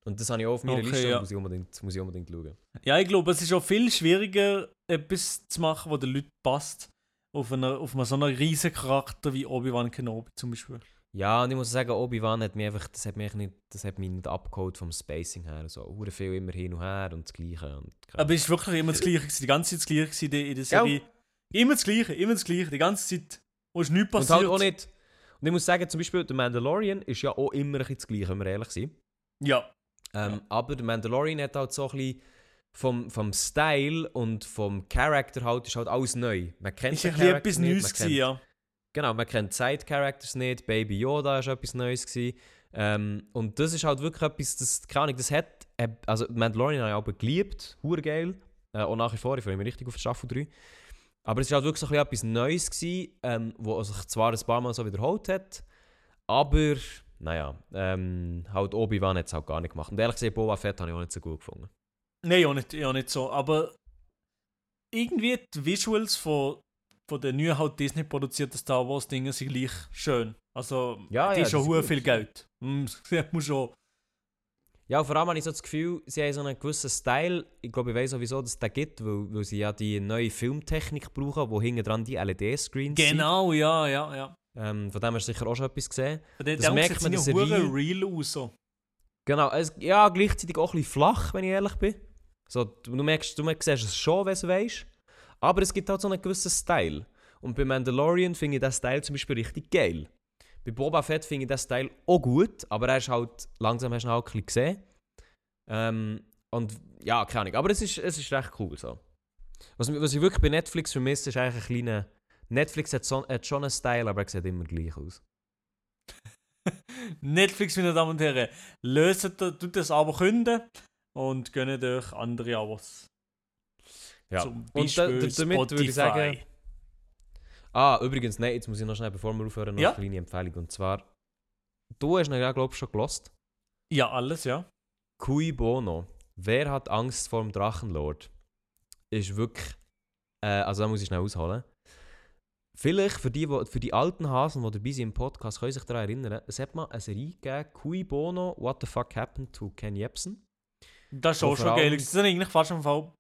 Und das habe ich auch auf meiner Okay, Liste ja. und muss ich, unbedingt, muss ich unbedingt schauen. Ja, ich glaube, es ist auch viel schwieriger, etwas zu machen, wo den Leuten passt. Auf, einer, auf einem so einen riesen Charakter wie Obi-Wan Kenobi zum Beispiel. Ja, und ich muss sagen, Obi-Wan hat mich einfach, das hat mich nicht, das hat mich nicht abgeholt vom Spacing her. So, hure viel immer hin und her und das Gleiche. Und, Aber es ist wirklich immer das Gleiche. Die ganze Zeit das Gleiche in der- der Ja. Serie. Immer das Gleiche, immer das Gleiche. Die ganze Zeit. Wo ist nichts und passiert. halt auch nicht, und ich muss sagen, zum Beispiel, der Mandalorian ist ja auch immer ein bisschen das Gleiche, wenn wir ehrlich sind. Ja. Ähm, Ja. Aber der Mandalorian hat halt so ein bisschen vom, vom Style und vom Charakter halt, ist halt alles neu. Man kennt Ist den ein bisschen Charakter etwas nicht, Neues gewesen, ja. Genau, man kennt Side-Characters nicht, Baby Yoda ist etwas Neues gewesen. Ähm, und das ist halt wirklich etwas, das, keine Ahnung, das hat, äh, also Mandalorian habe ich aber geliebt, hure geil. Äh, auch nach wie vor, ich freue mich richtig auf Staffel 3. Aber es war halt wirklich so ein bisschen etwas Neues gewesen, ähm, wo sich zwar ein paar Mal so wiederholt hat, aber, naja, ähm, halt Obi-Wan hat es halt gar nicht gemacht. Und ehrlich gesagt, Boba Fett habe ich auch nicht so gut gefunden. Nein, auch nicht, auch nicht so. Aber irgendwie die Visuals von, von den neuen halt Disney produzierten Star Wars Dingen sind gleich schön. Also, Ja, die ja, ist schon das ist viel Geld. *laughs* Mm, Das muss schon. Ja, vor allem habe ich so das Gefühl, sie haben so einen gewissen Style. Ich glaube, ich weiß sowieso, dass es den gibt, weil, weil sie ja die neue Filmtechnik brauchen, wo hinten dran die LED-Screens Genau, ja, ja, ja. Ähm, von dem hast du sicher auch schon etwas gesehen. Der, Das der merkt sieht man hure Serie. real aus. So. Genau, es, ja, gleichzeitig auch ein bisschen flach, wenn ich ehrlich bin. So, du, du merkst, du merkst es schon, wenn du weißt. Aber es gibt halt so einen gewissen Style. Und bei Mandalorian finde ich den Style zum Beispiel richtig geil. Bei Boba Fett finde ich den Style auch gut, aber er ist halt, langsam hast du ihn halt ein bisschen gesehen. Ähm, und ja, keine Ahnung. Aber es ist, es ist recht cool so. Was, was ich wirklich bei Netflix vermisse, ist eigentlich ein kleiner. Netflix hat, so, hat schon einen Style, aber er sieht immer gleich aus. *laughs* Netflix, meine Damen und Herren, löst das, tut das aber künden und gönnt euch andere Abos. Ja. Zum Und da, da, damit würde ich Spotify. sagen. Ah, übrigens, nein, jetzt muss ich noch schnell, bevor wir aufhören, noch Ja. eine kleine Empfehlung. Und zwar, du hast ihn ja, glaube ich, schon gelost. Ja, alles, ja. Cui Bono. Wer hat Angst vor dem Drachenlord? Ist wirklich. Äh, also, da muss ich schnell ausholen. Vielleicht für die, für die alten Hasen, die dabei sind im Podcast, können sich daran erinnern, es hat mal eine Serie gegeben, Cui Bono, What the Fuck Happened to Ken Jebsen. Das ist auch schon geil. Das ist eigentlich fast im Fall.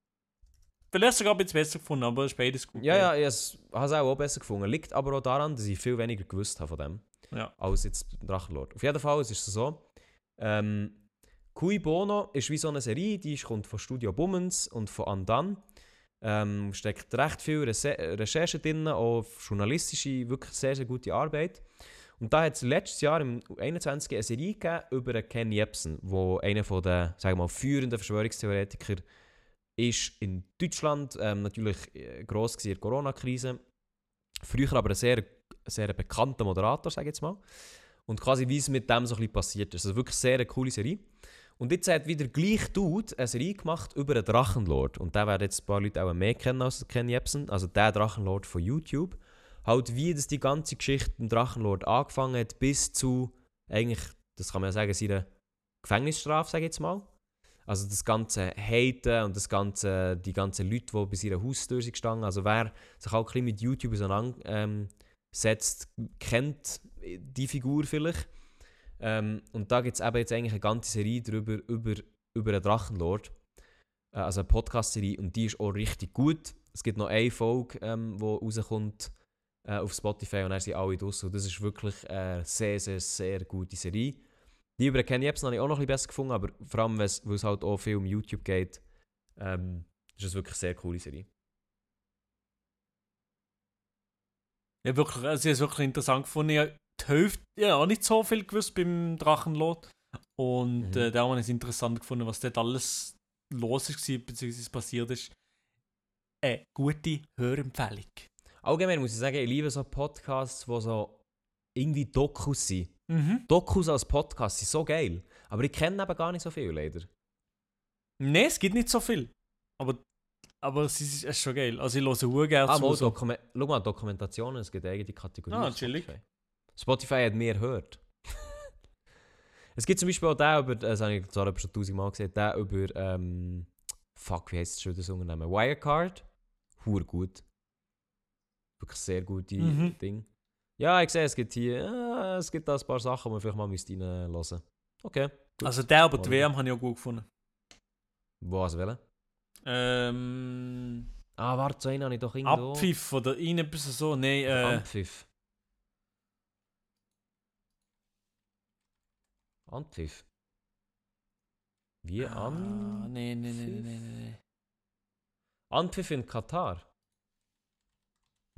Vielleicht sogar ein bisschen besser gefunden, aber es ist beides gut. Ja, ja, ich habe es auch, auch besser gefunden. Liegt aber auch daran, dass ich viel weniger gewusst habe von dem. Ja. Als jetzt Drachenlord. Auf jeden Fall es ist es so. Ähm, Cui Bono ist wie so eine Serie, die ist- kommt von Studio Bummens und von Andan. Ähm, steckt recht viel Recherche drin, auch journalistische, wirklich sehr, sehr gute Arbeit. Und da hat es letztes Jahr, im 21. eine Serie gegeben über Ken Jebsen, wo einer der, sagen wir mal, führenden Verschwörungstheoretiker ist in Deutschland, ähm, natürlich äh, gross in der Corona-Krise. Früher aber ein sehr, sehr bekannter Moderator, sage ich jetzt mal. Und quasi wie es mit dem so ein bisschen passiert ist. Also wirklich sehr eine coole Serie. Und jetzt hat wieder gleich Dude eine Serie gemacht über einen Drachenlord. Und der werden jetzt ein paar Leute auch mehr kennen als Ken Jebsen. Also der Drachenlord von YouTube. Halt wie das die ganze Geschichte im Drachenlord angefangen hat bis zu eigentlich, das kann man ja sagen, seiner Gefängnisstrafe, sage ich jetzt mal. Also das ganze Haten und das ganze, die ganzen Leute, die bei ihrer Haustür sind gestanden. Also wer sich auch ein bisschen mit YouTube auseinandersetzt, setzt, kennt die Figur vielleicht. Ähm, und da gibt es eben jetzt eigentlich eine ganze Serie drüber, über, über einen Drachenlord. Äh, also eine Podcast-Serie und die ist auch richtig gut. Es gibt noch eine Folge, ähm, die rauskommt äh, auf Spotify und dann sind alle draussen. Und das ist wirklich eine sehr, sehr, sehr gute Serie. Die über Kenny Epps habe ich auch noch ein besser gefunden, aber vor allem, weil es halt auch viel um YouTube geht, ähm, ist es wirklich eine sehr coole Serie. Ja, wirklich, also ich habe es wirklich interessant gefunden. Die Hälfte, ja, auch nicht so viel gewusst beim Drachenlot. Und Mhm. äh, da habe ich es interessant gefunden, was dort alles los war, beziehungsweise passiert ist. Eine gute Hörempfehlung. Allgemein muss ich sagen, ich liebe so Podcasts, die so irgendwie Dokus sind. Mhm. Dokus als Podcast sind so geil. Aber ich kenne eben gar nicht so viel, leider. Nein, es gibt nicht so viel. Aber, aber es ist, es ist schon geil. Also ich höre sehr gerne Ah, zu. mal, so. Schau mal, Dokumentationen, es gibt eigene Kategorien. Ah, chillig. Spotify. Spotify hat mehr gehört. *laughs* es gibt zum Beispiel auch den über, das habe ich zwar schon tausendmal gesehen, den über, ähm, fuck, wie heisst das schon das Unternehmen? Wirecard. Hure gut. Wirklich sehr gute Mhm. Ding. Ja, ich sehe, es gibt hier, äh, es gibt da ein paar Sachen, die man vielleicht mal müsste reinlassen Okay. Gut. Also der über die? WM habe ich auch gut gefunden. Was wollen? Ähm, Ah, warte, so einen habe ich doch irgendwo. Abpfiff oder irgendetwas so. Nein, äh, Anpfiff. Anpfiff. Wie ah, an? nee, nee, nee, nee, nee, nee. Anpfiff in Katar?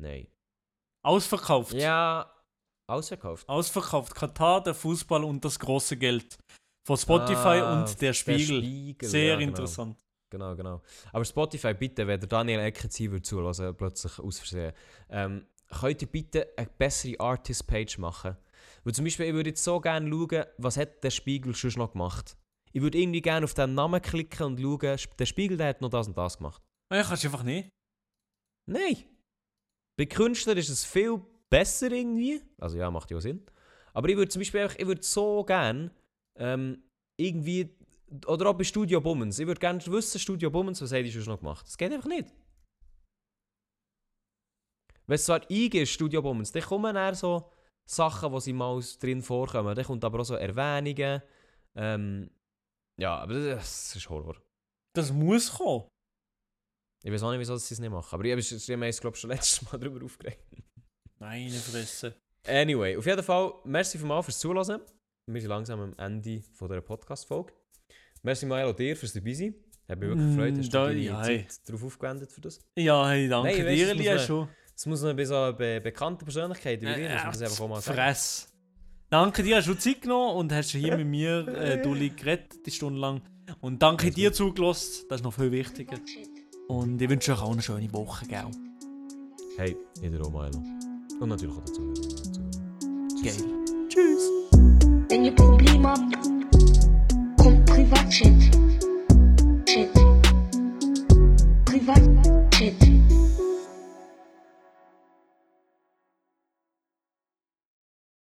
Nein. Ausverkauft. Ja, ausverkauft. Ausverkauft. Katar, der Fußball und das große Geld. Von Spotify Ah, und der Spiegel. Spiegel, Sehr ja, genau. interessant. Genau, genau. Aber Spotify, bitte, wenn der Daniel Eckenzieher zulassen, plötzlich aus Versehen, ähm, könnt ihr bitte eine bessere Artist-Page machen? Weil zum Beispiel, ich würde jetzt so gerne schauen, was hat der Spiegel schon noch gemacht. Ich würde irgendwie gerne auf den Namen klicken und schauen, der Spiegel der hat noch das und das gemacht. Ja, kannst du einfach nicht. Nein! Bei Künstlern ist es viel besser irgendwie. Also ja, macht ja auch Sinn. Aber ich würde zum Beispiel einfach, ich würde so gerne ähm, irgendwie, oder auch bei Studio Bummens, ich würde gerne wissen, Studio Bummens, was hat die schon noch gemacht? Das geht einfach nicht. Wenn es zwar eingehst, Studio Bummens, dann kommen dann so Sachen, wo sie mal drin vorkommen. Dann kommt aber auch so Erwähnungen. Ähm, ja, aber das, ist Horror. Das muss kommen. Ich weiß auch nicht, wieso sie es nicht machen. Aber ich habe es, glaube ich, schon letztes Mal *laughs* darüber aufgeregt. Meine Fresse. Anyway, auf jeden Fall, merci für mal fürs Zuhören. Wir sind langsam am Ende von dieser Podcast-Folge. Merci mal auch dir fürs dabei sein. Hat mich wirklich Mm, gefreut, hast du da- deine ja, Zeit darauf aufgewendet für das. Ja, hey, danke Nein, dir, Lia, schon. Es muss noch bei so be bekannten Persönlichkeiten wie dir, muss man das Äh, einfach auch mal sagen. Fress. Danke dir, hast du Zeit genommen und hast hier mit mir, äh, *laughs* Dulli, geredet, die Stunde lang. Und danke dir zugelassen, das ist noch viel wichtiger. Und ich wünsche euch auch eine schöne Woche, gell? Hey, jeder auch Milo. Und natürlich auch dazu. Geil. Tschüss. Wenn ihr Probleme habt, kommt Privatchat. Chat. Privat.